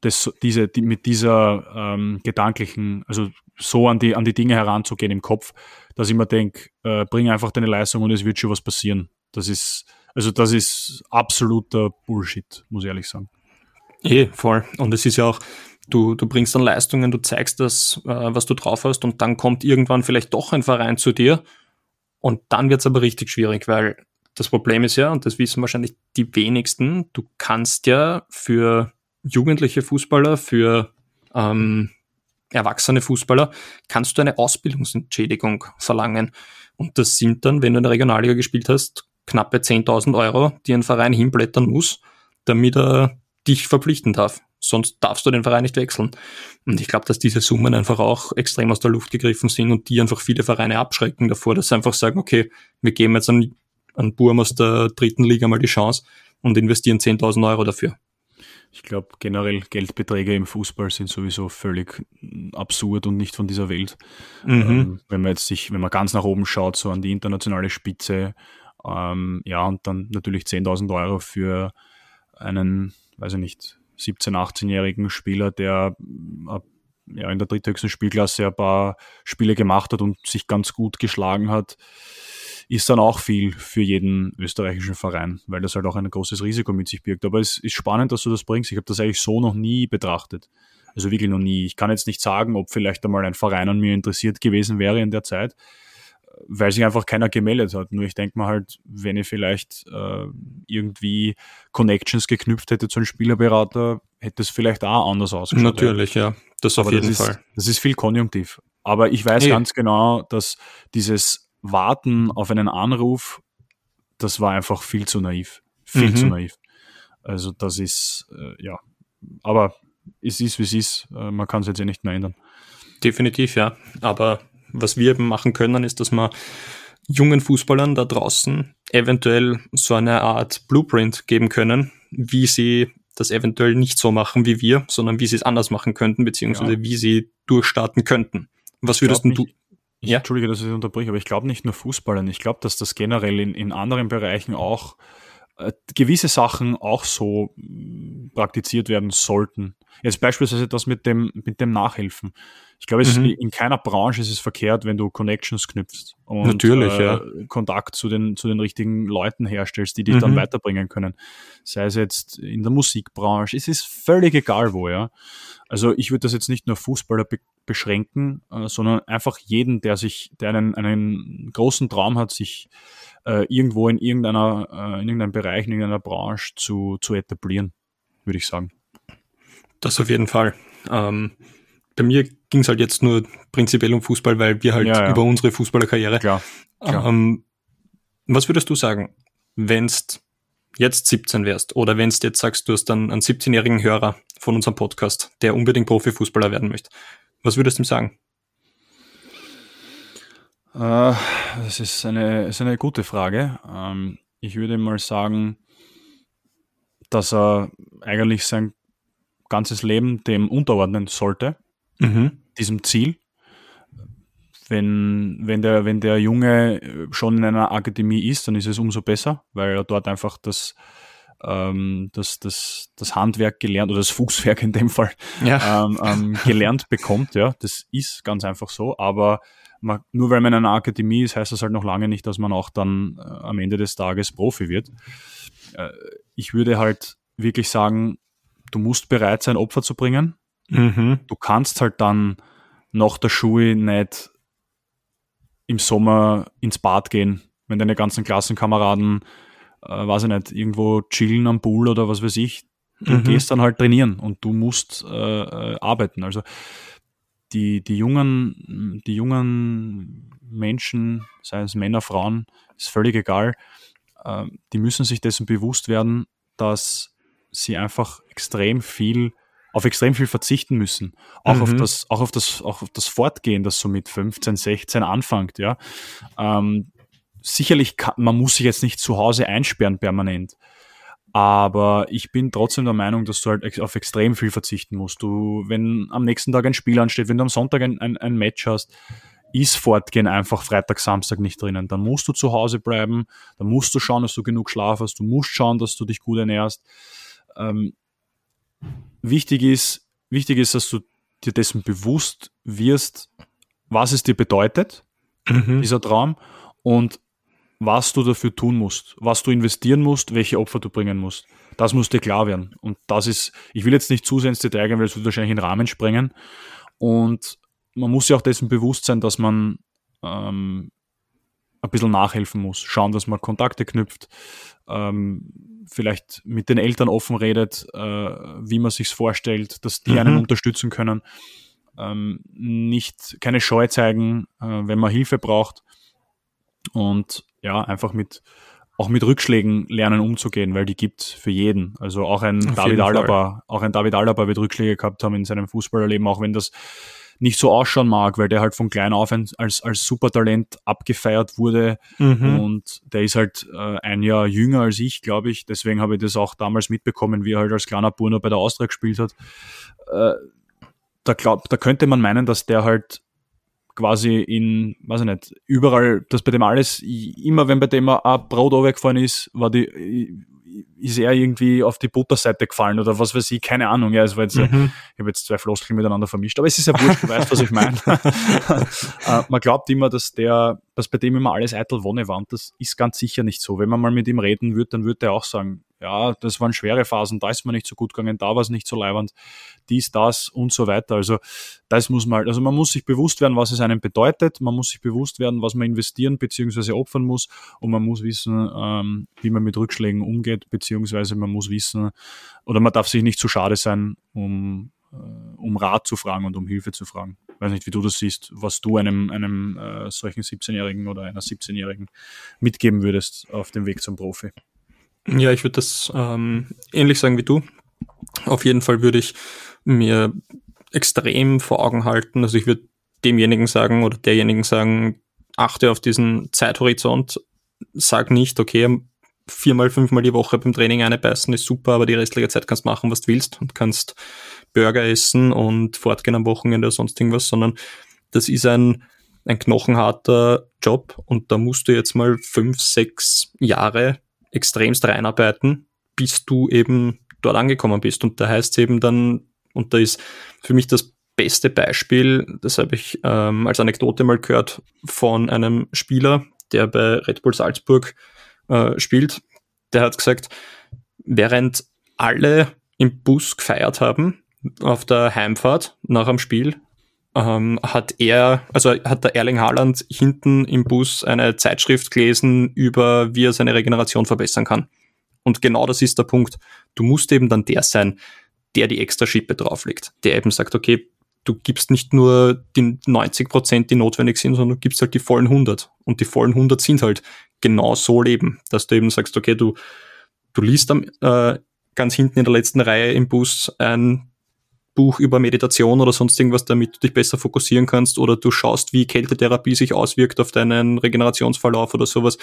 Das, diese, die, mit dieser ähm, gedanklichen, also so an die, an die Dinge heranzugehen im Kopf, dass ich mir denke, äh, bring einfach deine Leistung und es wird schon was passieren. Das ist, also das ist absoluter Bullshit, muss ich ehrlich sagen. Eh, voll. Und es ist ja auch, du, du bringst dann Leistungen, du zeigst das, äh, was du drauf hast, und dann kommt irgendwann vielleicht doch ein Verein zu dir. Und dann wird es aber richtig schwierig, weil das Problem ist ja, und das wissen wahrscheinlich die wenigsten, du kannst ja für jugendliche Fußballer, für ähm, erwachsene Fußballer, kannst du eine Ausbildungsentschädigung verlangen. Und das sind dann, wenn du in der Regionalliga gespielt hast, knappe 10.000 Euro, die ein Verein hinblättern muss, damit er dich verpflichten darf. Sonst darfst du den Verein nicht wechseln. Und ich glaube, dass diese Summen einfach auch extrem aus der Luft gegriffen sind und die einfach viele Vereine abschrecken davor, dass sie einfach sagen, okay, wir geben jetzt an, an Burm aus der dritten Liga mal die Chance und investieren 10.000 Euro dafür. Ich glaube, generell Geldbeträge im Fußball sind sowieso völlig absurd und nicht von dieser Welt. Mhm. Ähm, wenn man jetzt sich, wenn man ganz nach oben schaut, so an die internationale Spitze, ähm, ja, und dann natürlich 10.000 Euro für einen, weiß ich nicht, 17-, 18-jährigen Spieler, der äh, ja, in der dritthöchsten Spielklasse ein paar Spiele gemacht hat und sich ganz gut geschlagen hat, ist dann auch viel für jeden österreichischen Verein, weil das halt auch ein großes Risiko mit sich birgt. Aber es ist spannend, dass du das bringst. Ich habe das eigentlich so noch nie betrachtet. Also wirklich noch nie. Ich kann jetzt nicht sagen, ob vielleicht einmal ein Verein an mir interessiert gewesen wäre in der Zeit weil sich einfach keiner gemeldet hat. Nur ich denke mal halt, wenn ich vielleicht äh, irgendwie Connections geknüpft hätte zu einem Spielerberater, hätte es vielleicht auch anders ausgeschaut. Natürlich, ja. Das auf jeden das Fall. Ist, das ist viel konjunktiv. Aber ich weiß hey. ganz genau, dass dieses Warten auf einen Anruf, das war einfach viel zu naiv. Viel mhm. zu naiv. Also das ist, äh, ja. Aber es ist, wie es ist. Äh, man kann es jetzt ja nicht mehr ändern. Definitiv, ja. Aber was wir eben machen können, ist, dass wir jungen Fußballern da draußen eventuell so eine Art Blueprint geben können, wie sie das eventuell nicht so machen wie wir, sondern wie sie es anders machen könnten, beziehungsweise ja. wie sie durchstarten könnten. Was würdest du? Ich, ja? Entschuldige, dass ich unterbreche, aber ich glaube nicht nur Fußballern. Ich glaube, dass das generell in, in anderen Bereichen auch äh, gewisse Sachen auch so mh, praktiziert werden sollten. Jetzt beispielsweise das mit dem, mit dem Nachhelfen. Ich glaube, mhm. in keiner Branche ist es verkehrt, wenn du Connections knüpfst und Natürlich, äh, ja. Kontakt zu den, zu den richtigen Leuten herstellst, die dich mhm. dann weiterbringen können. Sei es jetzt in der Musikbranche, es ist völlig egal wo, ja. Also ich würde das jetzt nicht nur Fußballer beschränken, äh, sondern einfach jeden, der sich, der einen, einen großen Traum hat, sich äh, irgendwo in irgendeiner, äh, in irgendeinem Bereich, in irgendeiner Branche zu, zu etablieren, würde ich sagen. Das auf jeden Fall. Ähm, bei mir ging es halt jetzt nur prinzipiell um Fußball, weil wir halt ja, ja. über unsere Fußballerkarriere. Klar, klar. Ähm, was würdest du sagen, wenn's jetzt 17 wärst oder wenn's jetzt sagst, du hast dann einen 17-jährigen Hörer von unserem Podcast, der unbedingt Profifußballer werden möchte, was würdest du ihm sagen? Äh, das ist eine, ist eine gute Frage. Ähm, ich würde mal sagen, dass er eigentlich sein ganzes Leben dem unterordnen sollte, mhm. diesem Ziel. Wenn, wenn, der, wenn der Junge schon in einer Akademie ist, dann ist es umso besser, weil er dort einfach das, ähm, das, das, das Handwerk gelernt oder das Fußwerk in dem Fall ja. ähm, ähm, gelernt bekommt. Ja, das ist ganz einfach so. Aber man, nur weil man in einer Akademie ist, heißt das halt noch lange nicht, dass man auch dann äh, am Ende des Tages Profi wird. Äh, ich würde halt wirklich sagen, du musst bereit sein, Opfer zu bringen. Mhm. Du kannst halt dann nach der Schule nicht im Sommer ins Bad gehen, wenn deine ganzen Klassenkameraden, äh, weiß ich nicht, irgendwo chillen am Pool oder was weiß ich. Du mhm. gehst dann halt trainieren und du musst äh, äh, arbeiten. Also die, die jungen, die jungen Menschen, sei es Männer, Frauen, ist völlig egal, äh, die müssen sich dessen bewusst werden, dass sie einfach extrem viel auf extrem viel verzichten müssen. Auch mhm. auf das, auch auf das, auch auf das Fortgehen, das so mit 15, 16 anfängt, ja. Ähm, sicherlich kann, man muss sich jetzt nicht zu Hause einsperren permanent. Aber ich bin trotzdem der Meinung, dass du halt auf extrem viel verzichten musst. Du, wenn am nächsten Tag ein Spiel ansteht, wenn du am Sonntag ein, ein, ein Match hast, ist Fortgehen einfach Freitag, Samstag nicht drinnen. Dann musst du zu Hause bleiben, dann musst du schauen, dass du genug Schlaf hast, du musst schauen, dass du dich gut ernährst ähm, wichtig ist, wichtig ist, dass du dir dessen bewusst wirst, was es dir bedeutet, mhm. dieser Traum, und was du dafür tun musst, was du investieren musst, welche Opfer du bringen musst. Das muss dir klar werden. Und das ist, ich will jetzt nicht zu sehr ins Detail gehen, weil es wird wahrscheinlich in den Rahmen sprengen. Und man muss sich auch dessen bewusst sein, dass man ähm, ein bisschen nachhelfen muss, schauen, dass man Kontakte knüpft, ähm, vielleicht mit den Eltern offen redet, äh, wie man sich's vorstellt, dass die mhm. einen unterstützen können, ähm, nicht keine Scheu zeigen, äh, wenn man Hilfe braucht und ja einfach mit auch mit Rückschlägen lernen umzugehen, weil die gibt's für jeden. Also auch ein Auf David Alaba, auch ein David Alaba wird Rückschläge gehabt haben in seinem Fußballerleben, auch wenn das nicht so ausschauen mag, weil der halt von klein auf als, als Supertalent abgefeiert wurde mhm. und der ist halt äh, ein Jahr jünger als ich, glaube ich. Deswegen habe ich das auch damals mitbekommen, wie er halt als kleiner Burner bei der Austria gespielt hat. Äh, da, glaub, da könnte man meinen, dass der halt quasi in, weiß ich nicht, überall, dass bei dem alles, immer wenn bei dem ein Brot runtergefallen ist, war die, ist er irgendwie auf die Butterseite gefallen oder was weiß ich, keine Ahnung. Ja, es war jetzt, mhm. ich habe jetzt zwei Floskeln miteinander vermischt, aber es ist ja wurscht, du weißt, was ich meine. *laughs* Äh, man glaubt immer, dass der, dass bei dem immer alles eitel Wonne war und das ist ganz sicher nicht so. Wenn man mal mit ihm reden würde, dann würde er auch sagen, ja, das waren schwere Phasen, da ist man nicht so gut gegangen, da war es nicht so leiwand, dies, das und so weiter. Also das muss man, also man muss sich bewusst werden, was es einem bedeutet, man muss sich bewusst werden, was man investieren bzw. opfern muss und man muss wissen, ähm, wie man mit Rückschlägen umgeht, beziehungsweise man muss wissen, oder man darf sich nicht zu schade sein, um, äh, um Rat zu fragen und um Hilfe zu fragen. Ich weiß nicht, wie du das siehst, was du einem, einem äh, solchen 17-Jährigen oder einer 17-Jährigen mitgeben würdest auf dem Weg zum Profi. Ja, ich würde das ähm, ähnlich sagen wie du. Auf jeden Fall würde ich mir extrem vor Augen halten. Also ich würde demjenigen sagen oder derjenigen sagen, achte auf diesen Zeithorizont, sag nicht, okay, viermal, fünfmal die Woche beim Training eine beißen ist super, aber die restliche Zeit kannst machen, was du willst und kannst Burger essen und fortgehen am Wochenende oder sonst irgendwas, sondern das ist ein, ein knochenharter Job und da musst du jetzt mal fünf, sechs Jahre extremst reinarbeiten, bis du eben dort angekommen bist. Und da heißt es eben dann, und da ist für mich das beste Beispiel, das habe ich ähm, als Anekdote mal gehört von einem Spieler, der bei Red Bull Salzburg äh, spielt. Der hat gesagt, während alle im Bus gefeiert haben auf der Heimfahrt nach dem Spiel, ähm, hat er, also hat der Erling Haaland hinten im Bus eine Zeitschrift gelesen über, wie er seine Regeneration verbessern kann. Und genau das ist der Punkt. Du musst eben dann der sein, der die extra Schippe drauflegt, der eben sagt, okay, du gibst nicht nur die 90 Prozent, die notwendig sind, sondern du gibst halt die vollen 100. Und die vollen 100 sind halt genau so leben, dass du eben sagst, okay, du, du liest am, äh, ganz hinten in der letzten Reihe im Bus ein Buch über Meditation oder sonst irgendwas, damit du dich besser fokussieren kannst oder du schaust, wie Kältetherapie sich auswirkt auf deinen Regenerationsverlauf oder sowas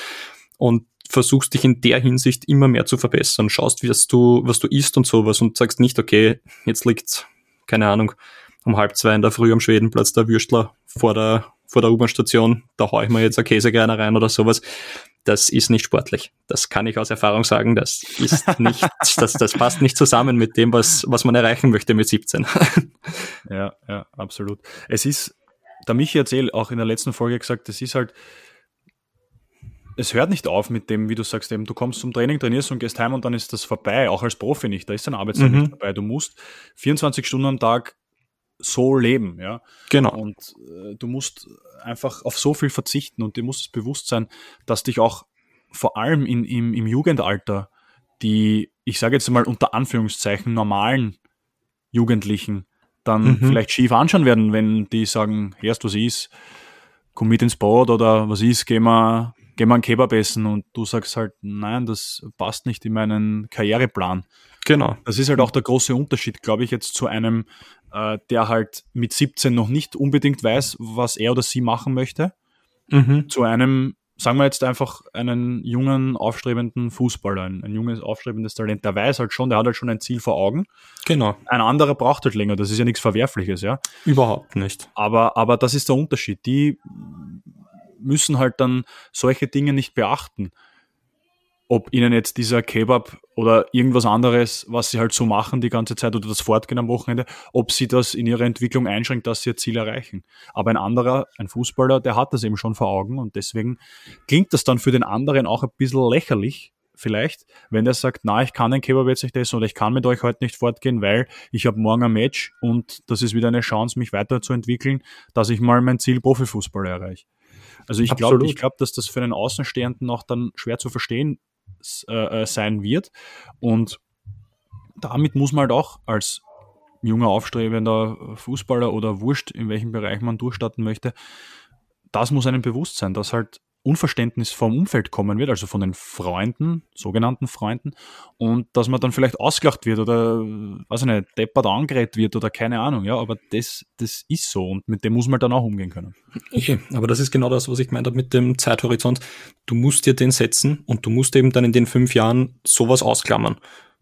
und versuchst dich in der Hinsicht immer mehr zu verbessern, schaust, was du, was du isst und sowas und sagst nicht, okay, jetzt liegt, keine Ahnung, um halb zwei in der Früh am Schwedenplatz der Würstler vor der, vor der U-Bahn-Station, da hau ich mir jetzt eine Käsekreiner rein oder sowas. Das ist nicht sportlich. Das kann ich aus Erfahrung sagen. Das ist *laughs* nicht, das, das passt nicht zusammen mit dem, was, was man erreichen möchte mit 17. *laughs* Ja, ja, absolut. Es ist, der Michi erzählt auch in der letzten Folge gesagt, es ist halt, es hört nicht auf mit dem, wie du sagst, eben, du kommst zum Training, trainierst und gehst heim und dann ist das vorbei, auch als Profi nicht. Da ist dein Arbeitszeit mhm. nicht dabei. Du musst 24 Stunden am Tag so leben, ja. Genau. Und äh, du musst einfach auf so viel verzichten und dir muss es bewusst sein, dass dich auch vor allem in, im, im Jugendalter die, ich sage jetzt mal unter Anführungszeichen, normalen Jugendlichen dann mhm. vielleicht schief anschauen werden, wenn die sagen, hörst, was ist, komm mit ins Boot oder was ist, geh mal, geh mal einen Kebab essen und du sagst halt, nein, das passt nicht in meinen Karriereplan. Genau. Das ist halt auch der große Unterschied, glaube ich, jetzt zu einem äh, der halt mit 17 noch nicht unbedingt weiß, was er oder sie machen möchte, mhm. zu einem, sagen wir jetzt einfach, einen jungen, aufstrebenden Fußballer, ein, ein, junges, aufstrebendes Talent, der weiß halt schon, der hat halt schon ein Ziel vor Augen. Genau. Ein anderer braucht halt länger, das ist ja nichts Verwerfliches, ja. Überhaupt nicht. Aber, aber das ist der Unterschied. Die müssen halt dann solche Dinge nicht beachten ob ihnen jetzt dieser Kebab oder irgendwas anderes, was sie halt so machen die ganze Zeit oder das Fortgehen am Wochenende, ob sie das in ihrer Entwicklung einschränkt, dass sie ihr Ziel erreichen. Aber ein anderer, ein Fußballer, der hat das eben schon vor Augen und deswegen klingt das dann für den anderen auch ein bisschen lächerlich, vielleicht, wenn der sagt, na, ich kann den Kebab jetzt nicht essen oder ich kann mit euch heute nicht fortgehen, weil ich habe morgen ein Match und das ist wieder eine Chance, mich weiterzuentwickeln, dass ich mal mein Ziel Profifußballer erreiche. Also ich glaube, ich glaube, dass das für einen Außenstehenden auch dann schwer zu verstehen äh, äh, sein wird. Und damit muss man halt auch als junger, aufstrebender Fußballer oder wurscht, in welchem Bereich man durchstarten möchte, das muss einem bewusst sein, dass halt Unverständnis vom Umfeld kommen wird, also von den Freunden, sogenannten Freunden, und dass man dann vielleicht ausgelacht wird oder, weiß ich nicht, deppert angerät wird oder keine Ahnung, ja, aber das, das ist so und mit dem muss man dann auch umgehen können. Okay, aber das ist genau das, was ich gemeint habe mit dem Zeithorizont. Du musst dir den setzen und du musst eben dann in den fünf Jahren sowas ausklammern.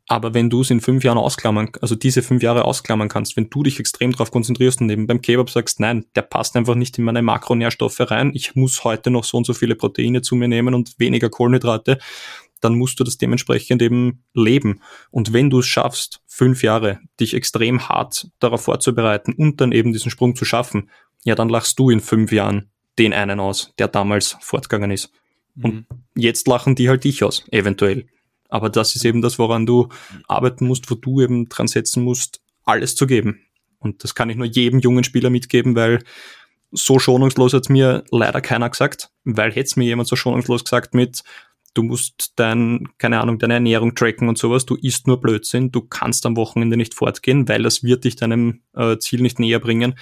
Aber wenn du es in fünf Jahren ausklammern, also diese fünf Jahre ausklammern kannst, wenn du dich extrem darauf konzentrierst und eben beim Kebab sagst, nein, der passt einfach nicht in meine Makronährstoffe rein, ich muss heute noch so und so viele Proteine zu mir nehmen und weniger Kohlenhydrate, dann musst du das dementsprechend eben leben. Und wenn du es schaffst, fünf Jahre dich extrem hart darauf vorzubereiten und dann eben diesen Sprung zu schaffen, ja, dann lachst du in fünf Jahren den einen aus, der damals fortgegangen ist. Und mhm. jetzt lachen die halt dich aus, eventuell. Aber das ist eben das, woran du arbeiten musst, wo du eben dran setzen musst, alles zu geben. Und das kann ich nur jedem jungen Spieler mitgeben, weil so schonungslos hat mir leider keiner gesagt, weil hätte es mir jemand so schonungslos gesagt mit, du musst dein, keine Ahnung, deine Ernährung tracken und sowas, du isst nur Blödsinn, du kannst am Wochenende nicht fortgehen, weil das wird dich deinem äh, Ziel nicht näher bringen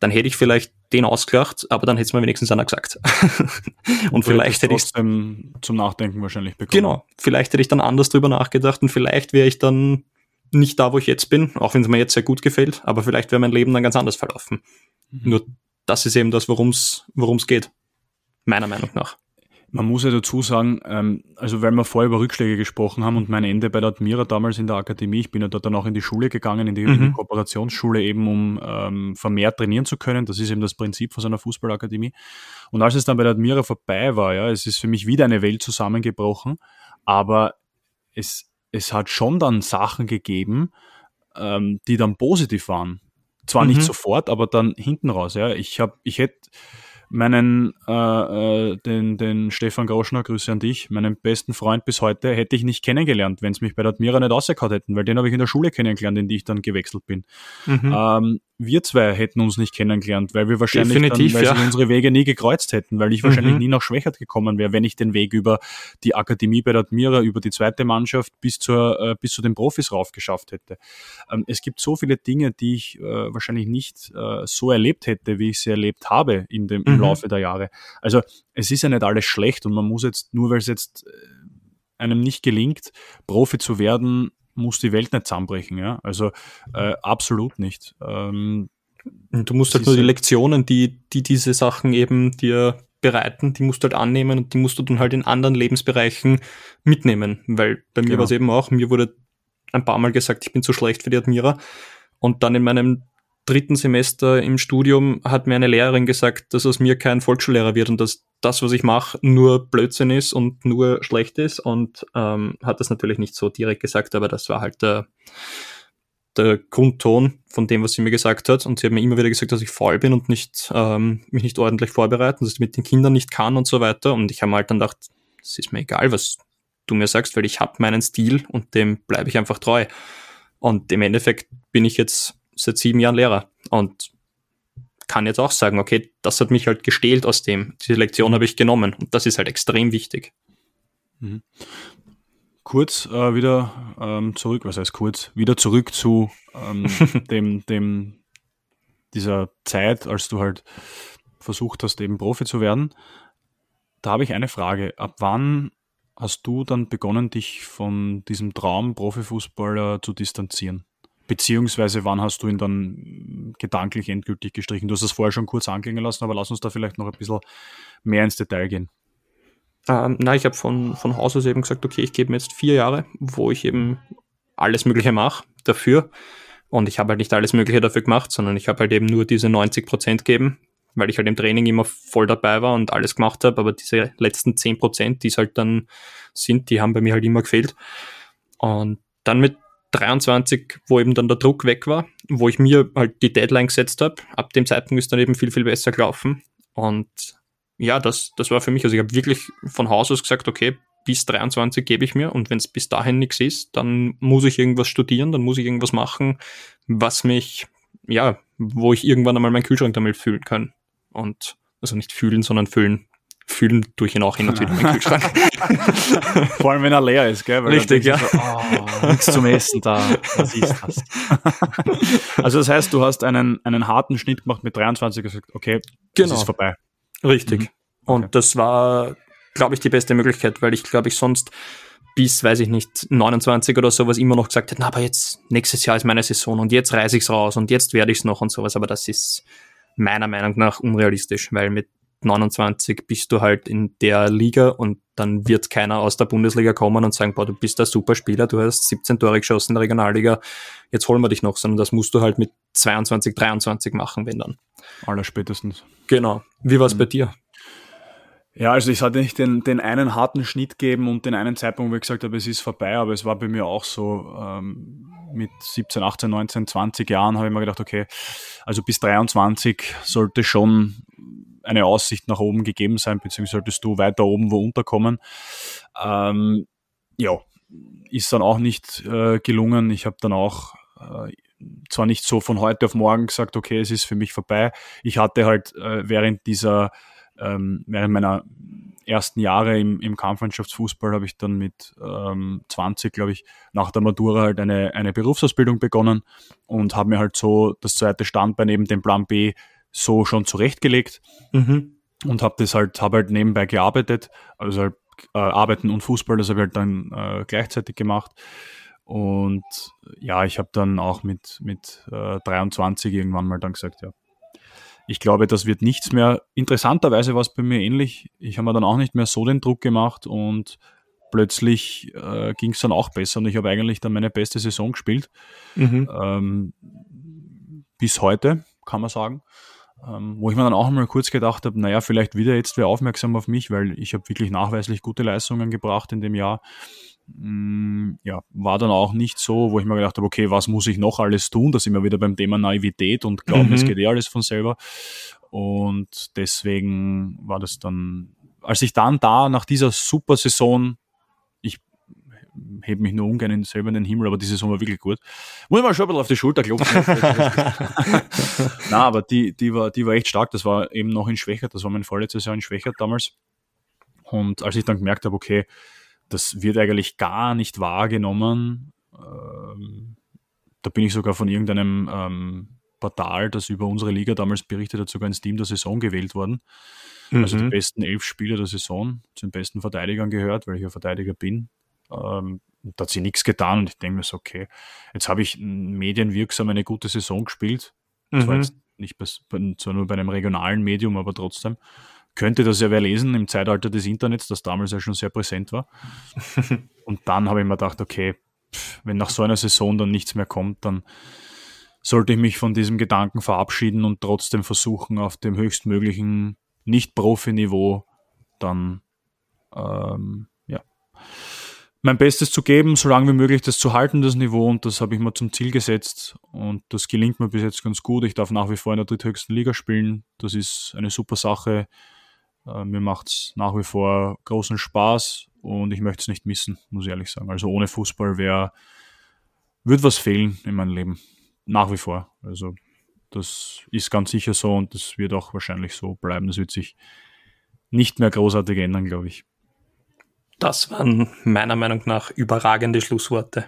dann hätte ich vielleicht den ausgelacht, aber dann hätte es mir wenigstens einer gesagt. *laughs* und vielleicht hätte ich zum Nachdenken wahrscheinlich bekommen. Genau, vielleicht hätte ich dann anders drüber nachgedacht und vielleicht wäre ich dann nicht da, wo ich jetzt bin, auch wenn es mir jetzt sehr gut gefällt, aber vielleicht wäre mein Leben dann ganz anders verlaufen. Mhm. Nur das ist eben das, worum es geht. Meiner Meinung nach. Man muss ja dazu sagen, ähm, also weil wir vorher über Rückschläge gesprochen haben und mein Ende bei der Admira damals in der Akademie, ich bin ja dort dann auch in die Schule gegangen, in die, mhm. in die Kooperationsschule eben, um ähm, vermehrt trainieren zu können. Das ist eben das Prinzip von so einer Fußballakademie. Und als es dann bei der Admira vorbei war, ja, es ist für mich wieder eine Welt zusammengebrochen, aber es, es hat schon dann Sachen gegeben, ähm, die dann positiv waren. Zwar mhm. nicht sofort, aber dann hinten raus. Ja. Ich, hab, ich hätte meinen, äh, äh, den, den Stefan Groschner, Grüße an dich, meinen besten Freund bis heute, hätte ich nicht kennengelernt, wenn es mich bei der Admira nicht rausgehauen hätten, weil den habe ich in der Schule kennengelernt, in die ich dann gewechselt bin. Mhm. Ähm, wir zwei hätten uns nicht kennengelernt, weil wir wahrscheinlich Definitiv, dann, weil ja. sich unsere Wege nie gekreuzt hätten, weil ich wahrscheinlich Mhm. nie nach Schwächert gekommen wäre, wenn ich den Weg über die Akademie bei der Admira, über die zweite Mannschaft bis zur äh, bis zu den Profis rauf geschafft hätte. Ähm, es gibt so viele Dinge, die ich äh, wahrscheinlich nicht äh, so erlebt hätte, wie ich sie erlebt habe in dem, im Mhm. Laufe der Jahre. Also es ist ja nicht alles schlecht und man muss jetzt, nur weil es jetzt äh, einem nicht gelingt, Profi zu werden, muss die Welt nicht zusammenbrechen. Ja? Also äh, absolut nicht. Ähm, du musst halt nur die Lektionen, die, die diese Sachen eben dir bereiten, die musst du halt annehmen und die musst du dann halt in anderen Lebensbereichen mitnehmen. Weil bei mir Genau. war es eben auch, mir wurde ein paar Mal gesagt, ich bin zu schlecht für die Admira. Und dann in meinem dritten Semester im Studium hat mir eine Lehrerin gesagt, dass aus mir kein Volksschullehrer wird und dass das, was ich mache, nur Blödsinn ist und nur schlecht ist. Und ähm, hat das natürlich nicht so direkt gesagt, aber das war halt der, der Grundton von dem, was sie mir gesagt hat. Und sie hat mir immer wieder gesagt, dass ich faul bin und nicht, ähm, mich nicht ordentlich vorbereiten, dass ich mit den Kindern nicht kann und so weiter. Und ich habe halt dann gedacht, es ist mir egal, was du mir sagst, weil ich habe meinen Stil und dem bleibe ich einfach treu. Und im Endeffekt bin ich jetzt seit sieben Jahren Lehrer und kann jetzt auch sagen, okay, das hat mich halt gestählt aus dem. Diese Lektion habe ich genommen und das ist halt extrem wichtig. kurz äh, wieder ähm, zurück, was heißt kurz, wieder zurück zu ähm, *laughs* dem, dem, dieser Zeit, als du halt versucht hast, eben Profi zu werden. Da habe ich eine Frage. Ab wann hast du dann begonnen, dich von diesem Traum Profifußballer zu distanzieren? Beziehungsweise wann hast du ihn dann gedanklich endgültig gestrichen? Du hast es vorher schon kurz anklingen lassen, aber lass uns da vielleicht noch ein bisschen mehr ins Detail gehen. Ähm, na, ich habe von, von Haus aus eben gesagt, okay, ich gebe mir jetzt vier Jahre, wo ich eben alles Mögliche mache dafür. Und ich habe halt nicht alles Mögliche dafür gemacht, sondern ich habe halt eben nur diese 90 Prozent gegeben, weil ich halt im Training immer voll dabei war und alles gemacht habe. Aber diese letzten 10 Prozent, die es halt dann sind, die haben bei mir halt immer gefehlt. Und dann mit 23, wo eben dann der Druck weg war, wo ich mir halt die Deadline gesetzt habe, ab dem Zeitpunkt ist dann eben viel, viel besser gelaufen. Und ja, das, das war für mich, also ich habe wirklich von Haus aus gesagt, okay, bis 23 gebe ich mir und wenn es bis dahin nichts ist, dann muss ich irgendwas studieren, dann muss ich irgendwas machen, was mich, ja, wo ich irgendwann einmal meinen Kühlschrank damit fühlen kann. Und, also nicht fühlen, sondern füllen. Fühlen durch ihn auch hin und wieder meinen Kühlschrank. *laughs* Vor allem, wenn er leer ist, gell? Weil Richtig, du So, oh, nichts zum Essen da. Was ist das? *laughs* also das heißt, du hast einen, einen harten Schnitt gemacht mit 23 und gesagt, okay, das Genau. ist vorbei. Richtig. Mhm. Und Okay. das war, glaube ich, die beste Möglichkeit, weil ich, glaube ich, sonst bis, weiß ich nicht, 29 oder sowas immer noch gesagt hätte, na, aber jetzt, nächstes Jahr ist meine Saison und jetzt reise ich's raus und jetzt werde ich's noch und sowas. Aber das ist meiner Meinung nach unrealistisch, weil mit 29 bist du halt in der Liga und dann wird keiner aus der Bundesliga kommen und sagen, boah, du bist ein super Spieler, du hast 17 Tore geschossen in der Regionalliga, jetzt holen wir dich noch, sondern das musst du halt mit 22, 23 machen, wenn dann. Aller spätestens. Genau. Wie war's Mhm. bei dir? Ja, also ich hatte nicht den, den einen harten Schnitt geben und den einen Zeitpunkt, wo ich gesagt habe, es ist vorbei, aber es war bei mir auch so, ähm, mit 17, 18, 19, 20 Jahren habe ich mir gedacht, okay, also bis 23 sollte schon eine Aussicht nach oben gegeben sein, beziehungsweise solltest du weiter oben wo unterkommen. Ähm, ja, ist dann auch nicht äh, gelungen. Ich habe dann auch äh, zwar nicht so von heute auf morgen gesagt, okay, es ist für mich vorbei. Ich hatte halt äh, während dieser ähm, während meiner ersten Jahre im, im Kampfmannschaftsfußball habe ich dann mit ähm, 20, glaube ich, nach der Matura halt eine, eine Berufsausbildung begonnen und habe mir halt so das zweite Standbein neben dem Plan B so schon zurechtgelegt Mhm. und habe das halt, habe halt nebenbei gearbeitet, also halt äh, Arbeiten und Fußball, das habe ich halt dann äh, gleichzeitig gemacht. Und ja, ich habe dann auch mit, mit äh, 23 irgendwann mal dann gesagt, ja, ich glaube, das wird nichts mehr. Interessanterweise war es bei mir ähnlich. Ich habe mir dann auch nicht mehr so den Druck gemacht und plötzlich äh, ging es dann auch besser und ich habe eigentlich dann meine beste Saison gespielt. Mhm. Ähm, bis heute, kann man sagen. Ähm, wo ich mir dann auch mal kurz gedacht habe, naja, vielleicht wieder jetzt wer aufmerksam auf mich, weil ich habe wirklich nachweislich gute Leistungen gebracht in dem Jahr. Mm, ja, war dann auch nicht so, wo ich mir gedacht habe, okay, was muss ich noch alles tun? Da sind wir wieder beim Thema Naivität und glauben, Mhm. es geht eh alles von selber. Und deswegen war das dann, als ich dann da nach dieser super Saison, hebe mich nur ungern selber in den Himmel, aber die Saison war wirklich gut. Muss man schon ein bisschen auf die Schulter klopfen. *laughs* *laughs* Na, aber die, die, war, die war echt stark. Das war eben noch in Schwächert. Das war mein vorletztes Jahr in Schwächert damals. Und als ich dann gemerkt habe, okay, das wird eigentlich gar nicht wahrgenommen, ähm, da bin ich sogar von irgendeinem ähm, Portal, das über unsere Liga damals berichtet hat, sogar ins Team der Saison gewählt worden. Mhm. Also die mhm. besten elf Spieler der Saison zu den besten Verteidigern gehört, weil ich ja Verteidiger bin. Ähm, da hat sie nichts getan und ich denke mir so, okay, jetzt habe ich medienwirksam eine gute Saison gespielt. Mhm. Zwar jetzt nicht bei, zwar nur bei einem regionalen Medium, aber trotzdem. Könnte das ja wer lesen im Zeitalter des Internets, das damals ja schon sehr präsent war. *laughs* und dann habe ich mir gedacht, okay, wenn nach so einer Saison dann nichts mehr kommt, dann sollte ich mich von diesem Gedanken verabschieden und trotzdem versuchen, auf dem höchstmöglichen Nicht-Profi-Niveau dann ähm, mein Bestes zu geben, so lange wie möglich das zu halten, das Niveau. Und das habe ich mir zum Ziel gesetzt. Und das gelingt mir bis jetzt ganz gut. Ich darf nach wie vor in der dritthöchsten Liga spielen. Das ist eine super Sache. Äh, mir macht es nach wie vor großen Spaß und ich möchte es nicht missen, muss ich ehrlich sagen. Also ohne Fußball wäre, wird was fehlen in meinem Leben. Nach wie vor. Also das ist ganz sicher so und das wird auch wahrscheinlich so bleiben. Das wird sich nicht mehr großartig ändern, glaube ich. Das waren meiner Meinung nach überragende Schlussworte.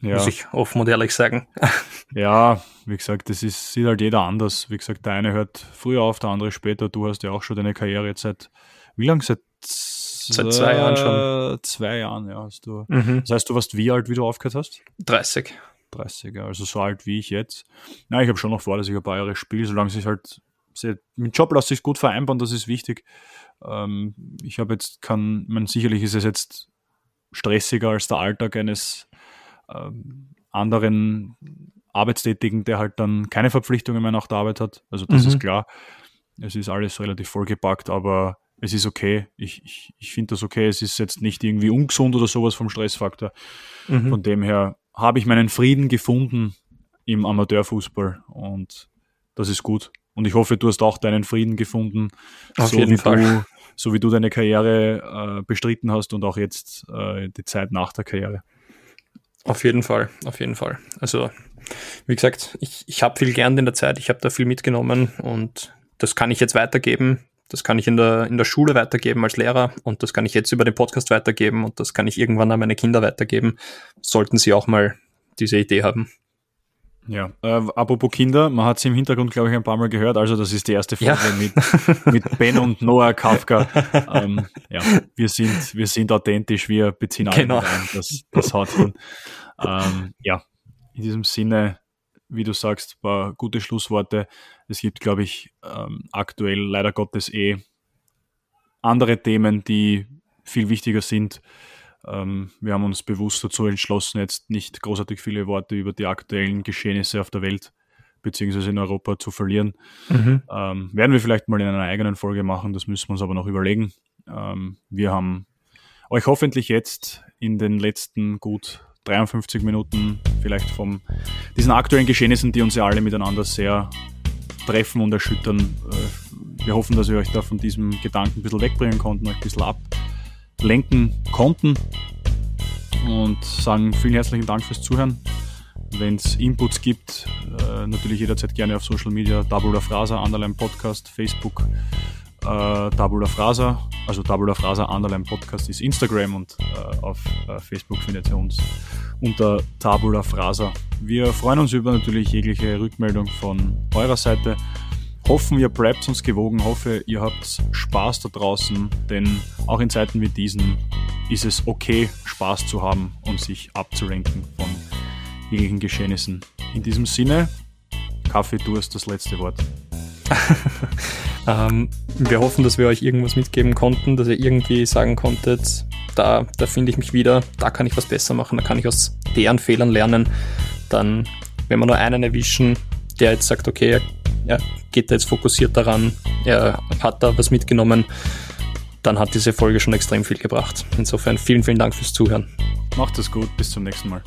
Ja. Muss ich offen und ehrlich sagen. *laughs* Ja, wie gesagt, das ist, sieht halt jeder anders. Wie gesagt, der eine hört früher auf, der andere später. Du hast ja auch schon deine Karriere jetzt seit, wie lange? Seit, seit zwei Jahren schon. Zwei Jahren, ja, hast du. Mhm. Das heißt, du warst wie alt, wie du aufgehört hast? 30. 30, ja, also so alt wie ich jetzt. Na, ich habe schon noch vor, dass ich ein paar Jahre spiele, solange sich halt sehr, mit Job lässt sich gut vereinbaren, das ist wichtig. Ähm, ich habe jetzt kann, man sicherlich ist es jetzt stressiger als der Alltag eines ähm, anderen Arbeitstätigen, der halt dann keine Verpflichtungen mehr nach der Arbeit hat. Also das mhm. ist klar. Es ist alles relativ vollgepackt, aber es ist okay. Ich, ich, ich finde das okay. Es ist jetzt nicht irgendwie ungesund oder sowas vom Stressfaktor. Mhm. Von dem her habe ich meinen Frieden gefunden im Amateurfußball und das ist gut. Und ich hoffe, du hast auch deinen Frieden gefunden, Auf so, jeden wie Fall. Du, so wie du deine Karriere äh, bestritten hast und auch jetzt äh, die Zeit nach der Karriere. Auf jeden Fall, auf jeden Fall. Also, wie gesagt, ich, ich habe viel gelernt in der Zeit, ich habe da viel mitgenommen und das kann ich jetzt weitergeben. Das kann ich in der, in der Schule weitergeben als Lehrer und das kann ich jetzt über den Podcast weitergeben und das kann ich irgendwann an meine Kinder weitergeben. Sollten sie auch mal diese Idee haben. Ja, äh, apropos Kinder, man hat sie im Hintergrund, glaube ich, ein paar Mal gehört. Also, das ist die erste Folge ja. mit, mit Ben und *laughs* Noah Kafka. Ähm, ja, wir sind, wir sind authentisch, wir beziehen alle genau. ein. Das, das haut hin. Ähm, ja, in diesem Sinne, wie du sagst, paar gute Schlussworte. Es gibt, glaube ich, ähm, aktuell leider Gottes eh andere Themen, die viel wichtiger sind. Ähm, wir haben uns bewusst dazu entschlossen, jetzt nicht großartig viele Worte über die aktuellen Geschehnisse auf der Welt beziehungsweise in Europa zu verlieren. Mhm. Ähm, werden wir vielleicht mal in einer eigenen Folge machen, das müssen wir uns aber noch überlegen. Ähm, wir haben euch hoffentlich jetzt in den letzten gut 53 Minuten vielleicht von diesen aktuellen Geschehnissen, die uns ja alle miteinander sehr treffen und erschüttern. Äh, wir hoffen, dass wir euch da von diesem Gedanken ein bisschen wegbringen konnten, euch ein bisschen ab lenken konnten und sagen vielen herzlichen Dank fürs Zuhören. Wenn es Inputs gibt, äh, natürlich jederzeit gerne auf Social Media, Tabula Frasa, Underline Podcast, Facebook, äh, Tabula Frasa, also Tabula Frasa, Underline Podcast ist Instagram und äh, auf äh, Facebook findet ihr uns unter Tabula Frasa. Wir freuen uns über natürlich jegliche Rückmeldung von eurer Seite hoffen, ihr bleibt uns gewogen, hoffe, ihr habt Spaß da draußen, denn auch in Zeiten wie diesen ist es okay, Spaß zu haben und sich abzulenken von jeglichen Geschehnissen. In diesem Sinne, Kaffee, du hast das letzte Wort. *laughs* ähm, wir hoffen, dass wir euch irgendwas mitgeben konnten, dass ihr irgendwie sagen konntet, da, da finde ich mich wieder, da kann ich was besser machen, da kann ich aus deren Fehlern lernen. Dann, wenn wir nur einen erwischen, der jetzt sagt, okay, er geht da jetzt fokussiert daran, er hat da was mitgenommen, dann hat diese Folge schon extrem viel gebracht. Insofern vielen, vielen Dank fürs Zuhören. Macht es gut, bis zum nächsten Mal.